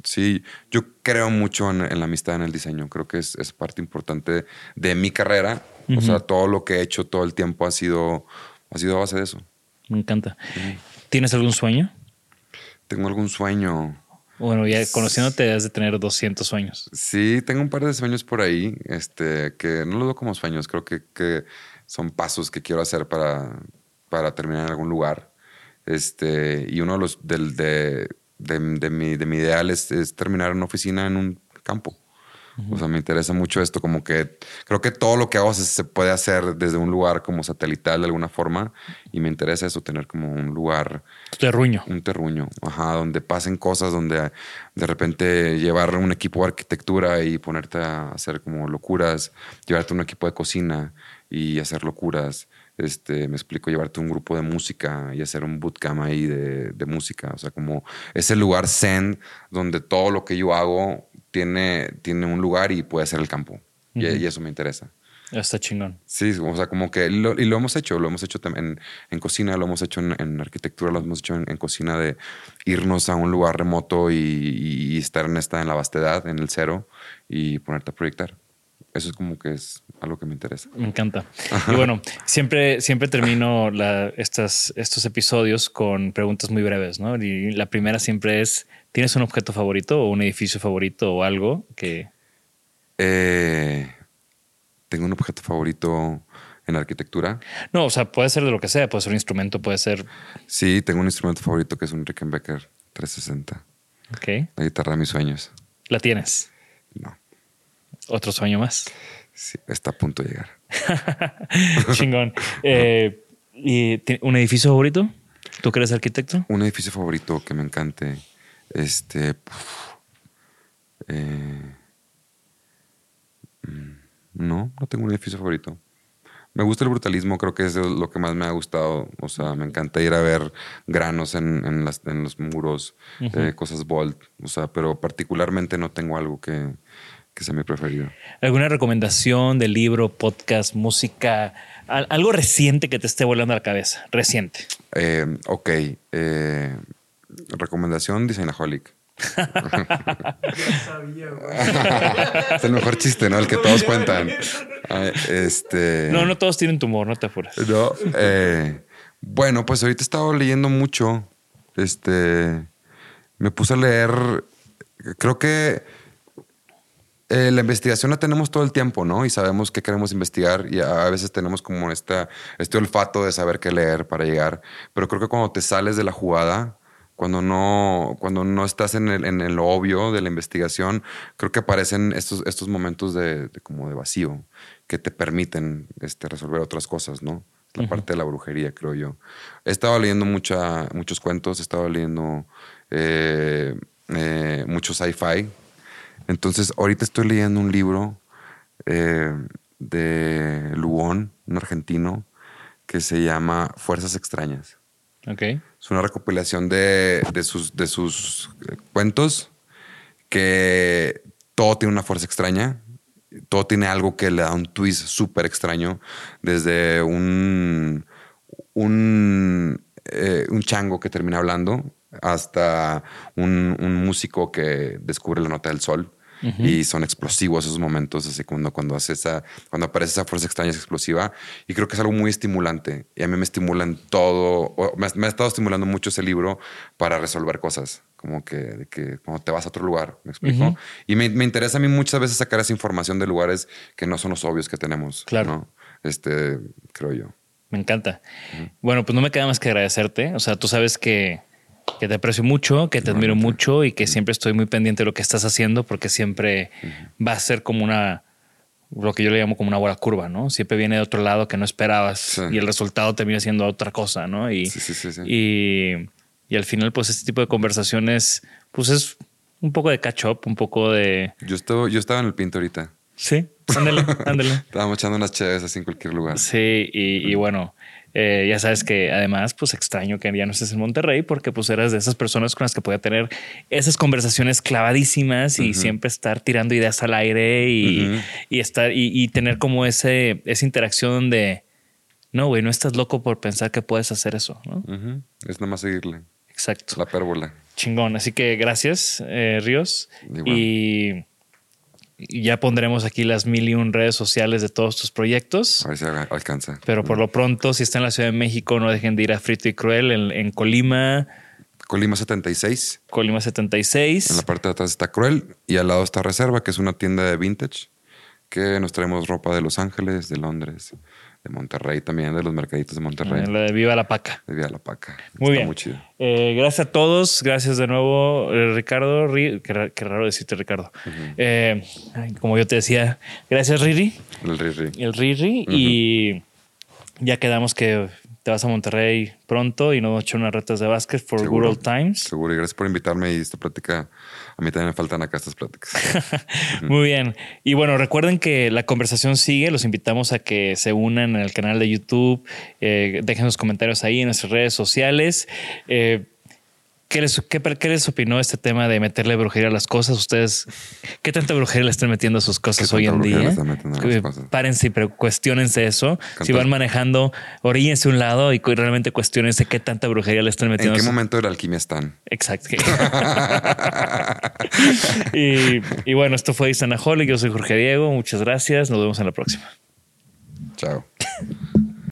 S2: Sí, yo creo mucho en, la amistad en el diseño. Creo que es, es parte importante de mi carrera. O sea, todo lo que he hecho todo el tiempo ha sido, ha sido a base de eso.
S1: Me encanta. ¿Tienes algún sueño?
S2: Tengo algún sueño.
S1: Bueno, ya conociéndote debes de tener 200 sueños.
S2: Sí, tengo un par de sueños por ahí, este, que no lo veo como sueños, creo que, que son pasos que quiero hacer para, para terminar en algún lugar. Este, y uno de los del, de, de, de, mi, de mi ideal es, es terminar una oficina en un campo. O sea, me interesa mucho esto, como que creo que todo lo que hago se, puede hacer desde un lugar como satelital de alguna forma y me interesa eso, tener como un lugar...
S1: Un terruño.
S2: Un terruño, ajá, donde pasen cosas, donde de repente llevar un equipo de arquitectura y ponerte a hacer como locuras, llevarte un equipo de cocina y hacer locuras. Este, me explico, llevarte un grupo de música y hacer un bootcamp ahí de, de música. O sea, como ese lugar zen donde todo lo que yo hago tiene, tiene un lugar y puede ser el campo. y, eso me interesa.
S1: Está chingón.
S2: Sí, o sea, como que, lo, y lo hemos hecho, lo hemos hecho en, en cocina, lo hemos hecho en, arquitectura, lo hemos hecho en, cocina de irnos a un lugar remoto y, estar en esta, en la vastedad, en el cero y ponerte a proyectar. Eso es como que es algo que me interesa.
S1: Me encanta. Y bueno, siempre, siempre termino estas, estos episodios con preguntas muy breves, ¿no? Y la primera siempre es, ¿Tienes un objeto favorito o un edificio favorito o algo que...
S2: Eh, tengo un objeto favorito en arquitectura.
S1: No, o sea, puede ser de lo que sea, puede ser un instrumento, puede ser...
S2: Sí, tengo un instrumento favorito que es un Rickenbacker 360.
S1: Ok.
S2: La guitarra de mis sueños.
S1: ¿La tienes?
S2: No.
S1: ¿Otro sueño más?
S2: Sí, está a punto de llegar.
S1: Chingón. Eh, ¿Y un edificio favorito? ¿Tú que eres arquitecto?
S2: Un edificio favorito que me encante. Este. Eh, mm, no, no tengo un edificio favorito. Me gusta el brutalismo, creo que es lo que más me ha gustado. O sea, me encanta ir a ver granos en, en, los muros, eh, cosas bold. O sea, pero particularmente no tengo algo que, que sea mi preferido.
S1: ¿Alguna recomendación de libro, podcast, música? Algo reciente que te esté volando a la cabeza. Reciente.
S2: Eh, ok. Eh, Recomendación Designaholic. es el mejor chiste, ¿no? El que todos cuentan. Este.
S1: No, no todos tienen tumor, no te apures.
S2: No. Eh, bueno, pues ahorita he estado leyendo mucho. Este. Me puse a leer. Creo que eh, la investigación la tenemos todo el tiempo, ¿no? Y sabemos qué queremos investigar y a veces tenemos como esta, este olfato de saber qué leer para llegar. Pero creo que cuando te sales de la jugada, cuando no, cuando no estás en el, en el obvio de la investigación, creo que aparecen estos, estos momentos de, como de vacío que te permiten este, resolver otras cosas, ¿no? La parte de la brujería, creo yo. He estado leyendo mucha, muchos cuentos, he estado leyendo eh, eh, mucho sci-fi. Entonces, ahorita estoy leyendo un libro eh, de Luón, un argentino, que se llama Fuerzas Extrañas.
S1: Ok.
S2: Es una recopilación de, sus, de sus eh, cuentos que todo tiene una fuerza extraña. Todo tiene algo que le da un twist súper extraño. Desde un, un, eh, un chango que termina hablando hasta un, músico que descubre la nota del sol. Y son explosivos esos momentos, así cuando, cuando, hace esa, cuando aparece esa fuerza extraña es explosiva. Y creo que es algo muy estimulante. Y a mí me estimulan todo. Me, ha estado estimulando mucho ese libro para resolver cosas. Como que, que cuando te vas a otro lugar, ¿me explico? Y me, interesa a mí muchas veces sacar esa información de lugares que no son los obvios que tenemos. Claro. Este, creo yo.
S1: Me encanta. Bueno, pues no me queda más que agradecerte. O sea, tú sabes que que te aprecio mucho, que te admiro mucho y que siempre estoy muy pendiente de lo que estás haciendo porque siempre va a ser como una, lo que yo le llamo como una buena curva, ¿no? Siempre viene de otro lado que no esperabas y el resultado termina siendo otra cosa, ¿no? Y, y, y, al final, pues este tipo de conversaciones, pues es un poco de catch up, un poco de...
S2: Yo, estaba, yo estaba en el pinto ahorita.
S1: Sí, ándale, ándale.
S2: Estábamos echando unas chéves así en cualquier lugar.
S1: Sí, y, y bueno, eh, ya sabes que además, pues extraño que ya no estés en Monterrey porque pues eras de esas personas con las que podía tener esas conversaciones clavadísimas y siempre estar tirando ideas al aire y, estar y, tener como ese, esa interacción de no, güey, no estás loco por pensar que puedes hacer eso. ¿no?
S2: Es nada más seguirle.
S1: Exacto.
S2: La pérbola.
S1: Chingón. Así que gracias, eh, Ríos. Y ya pondremos aquí las mil y un redes sociales de todos tus proyectos.
S2: A ver si alcanza.
S1: Pero por lo pronto, si está en la Ciudad de México, no dejen de ir a Frito y Cruel en, Colima.
S2: Colima 76.
S1: Colima 76.
S2: En la parte de atrás está Cruel y al lado está Reserva, que es una tienda de vintage que nos traemos ropa de Los Ángeles, de Londres, de Monterrey también, de los mercaditos de Monterrey.
S1: La de Viva la Paca.
S2: De Viva la Paca.
S1: Muy bien. Muy chido. Eh, gracias a todos. Gracias de nuevo, eh, Ricardo. qué, raro decirte, Ricardo. Eh, como yo te decía, gracias, Riri.
S2: El Riri.
S1: El Riri. Y ya quedamos que te vas a Monterrey pronto y nos echar unas retas de básquet for Good Old Times.
S2: Seguro. Y gracias por invitarme y esta plática a mí también me faltan acá estas pláticas.
S1: Muy bien. Y bueno, recuerden que la conversación sigue. Los invitamos a que se unan al canal de YouTube. Eh, dejen sus comentarios ahí en nuestras redes sociales. Eh, ¿Qué les, qué, les, opinó este tema de meterle brujería a las cosas? ¿Ustedes qué tanta brujería le están metiendo a sus cosas hoy en día? Párense y cuestionense eso. Si van manejando, oríllense un lado y realmente cuestionense qué tanta brujería le están metiendo.
S2: ¿En qué momento de la alquimia están?
S1: Exacto. y, y, bueno, esto fue Isanaholic. Yo soy Jorge Diego. Muchas gracias. Nos vemos en la próxima.
S2: Chao.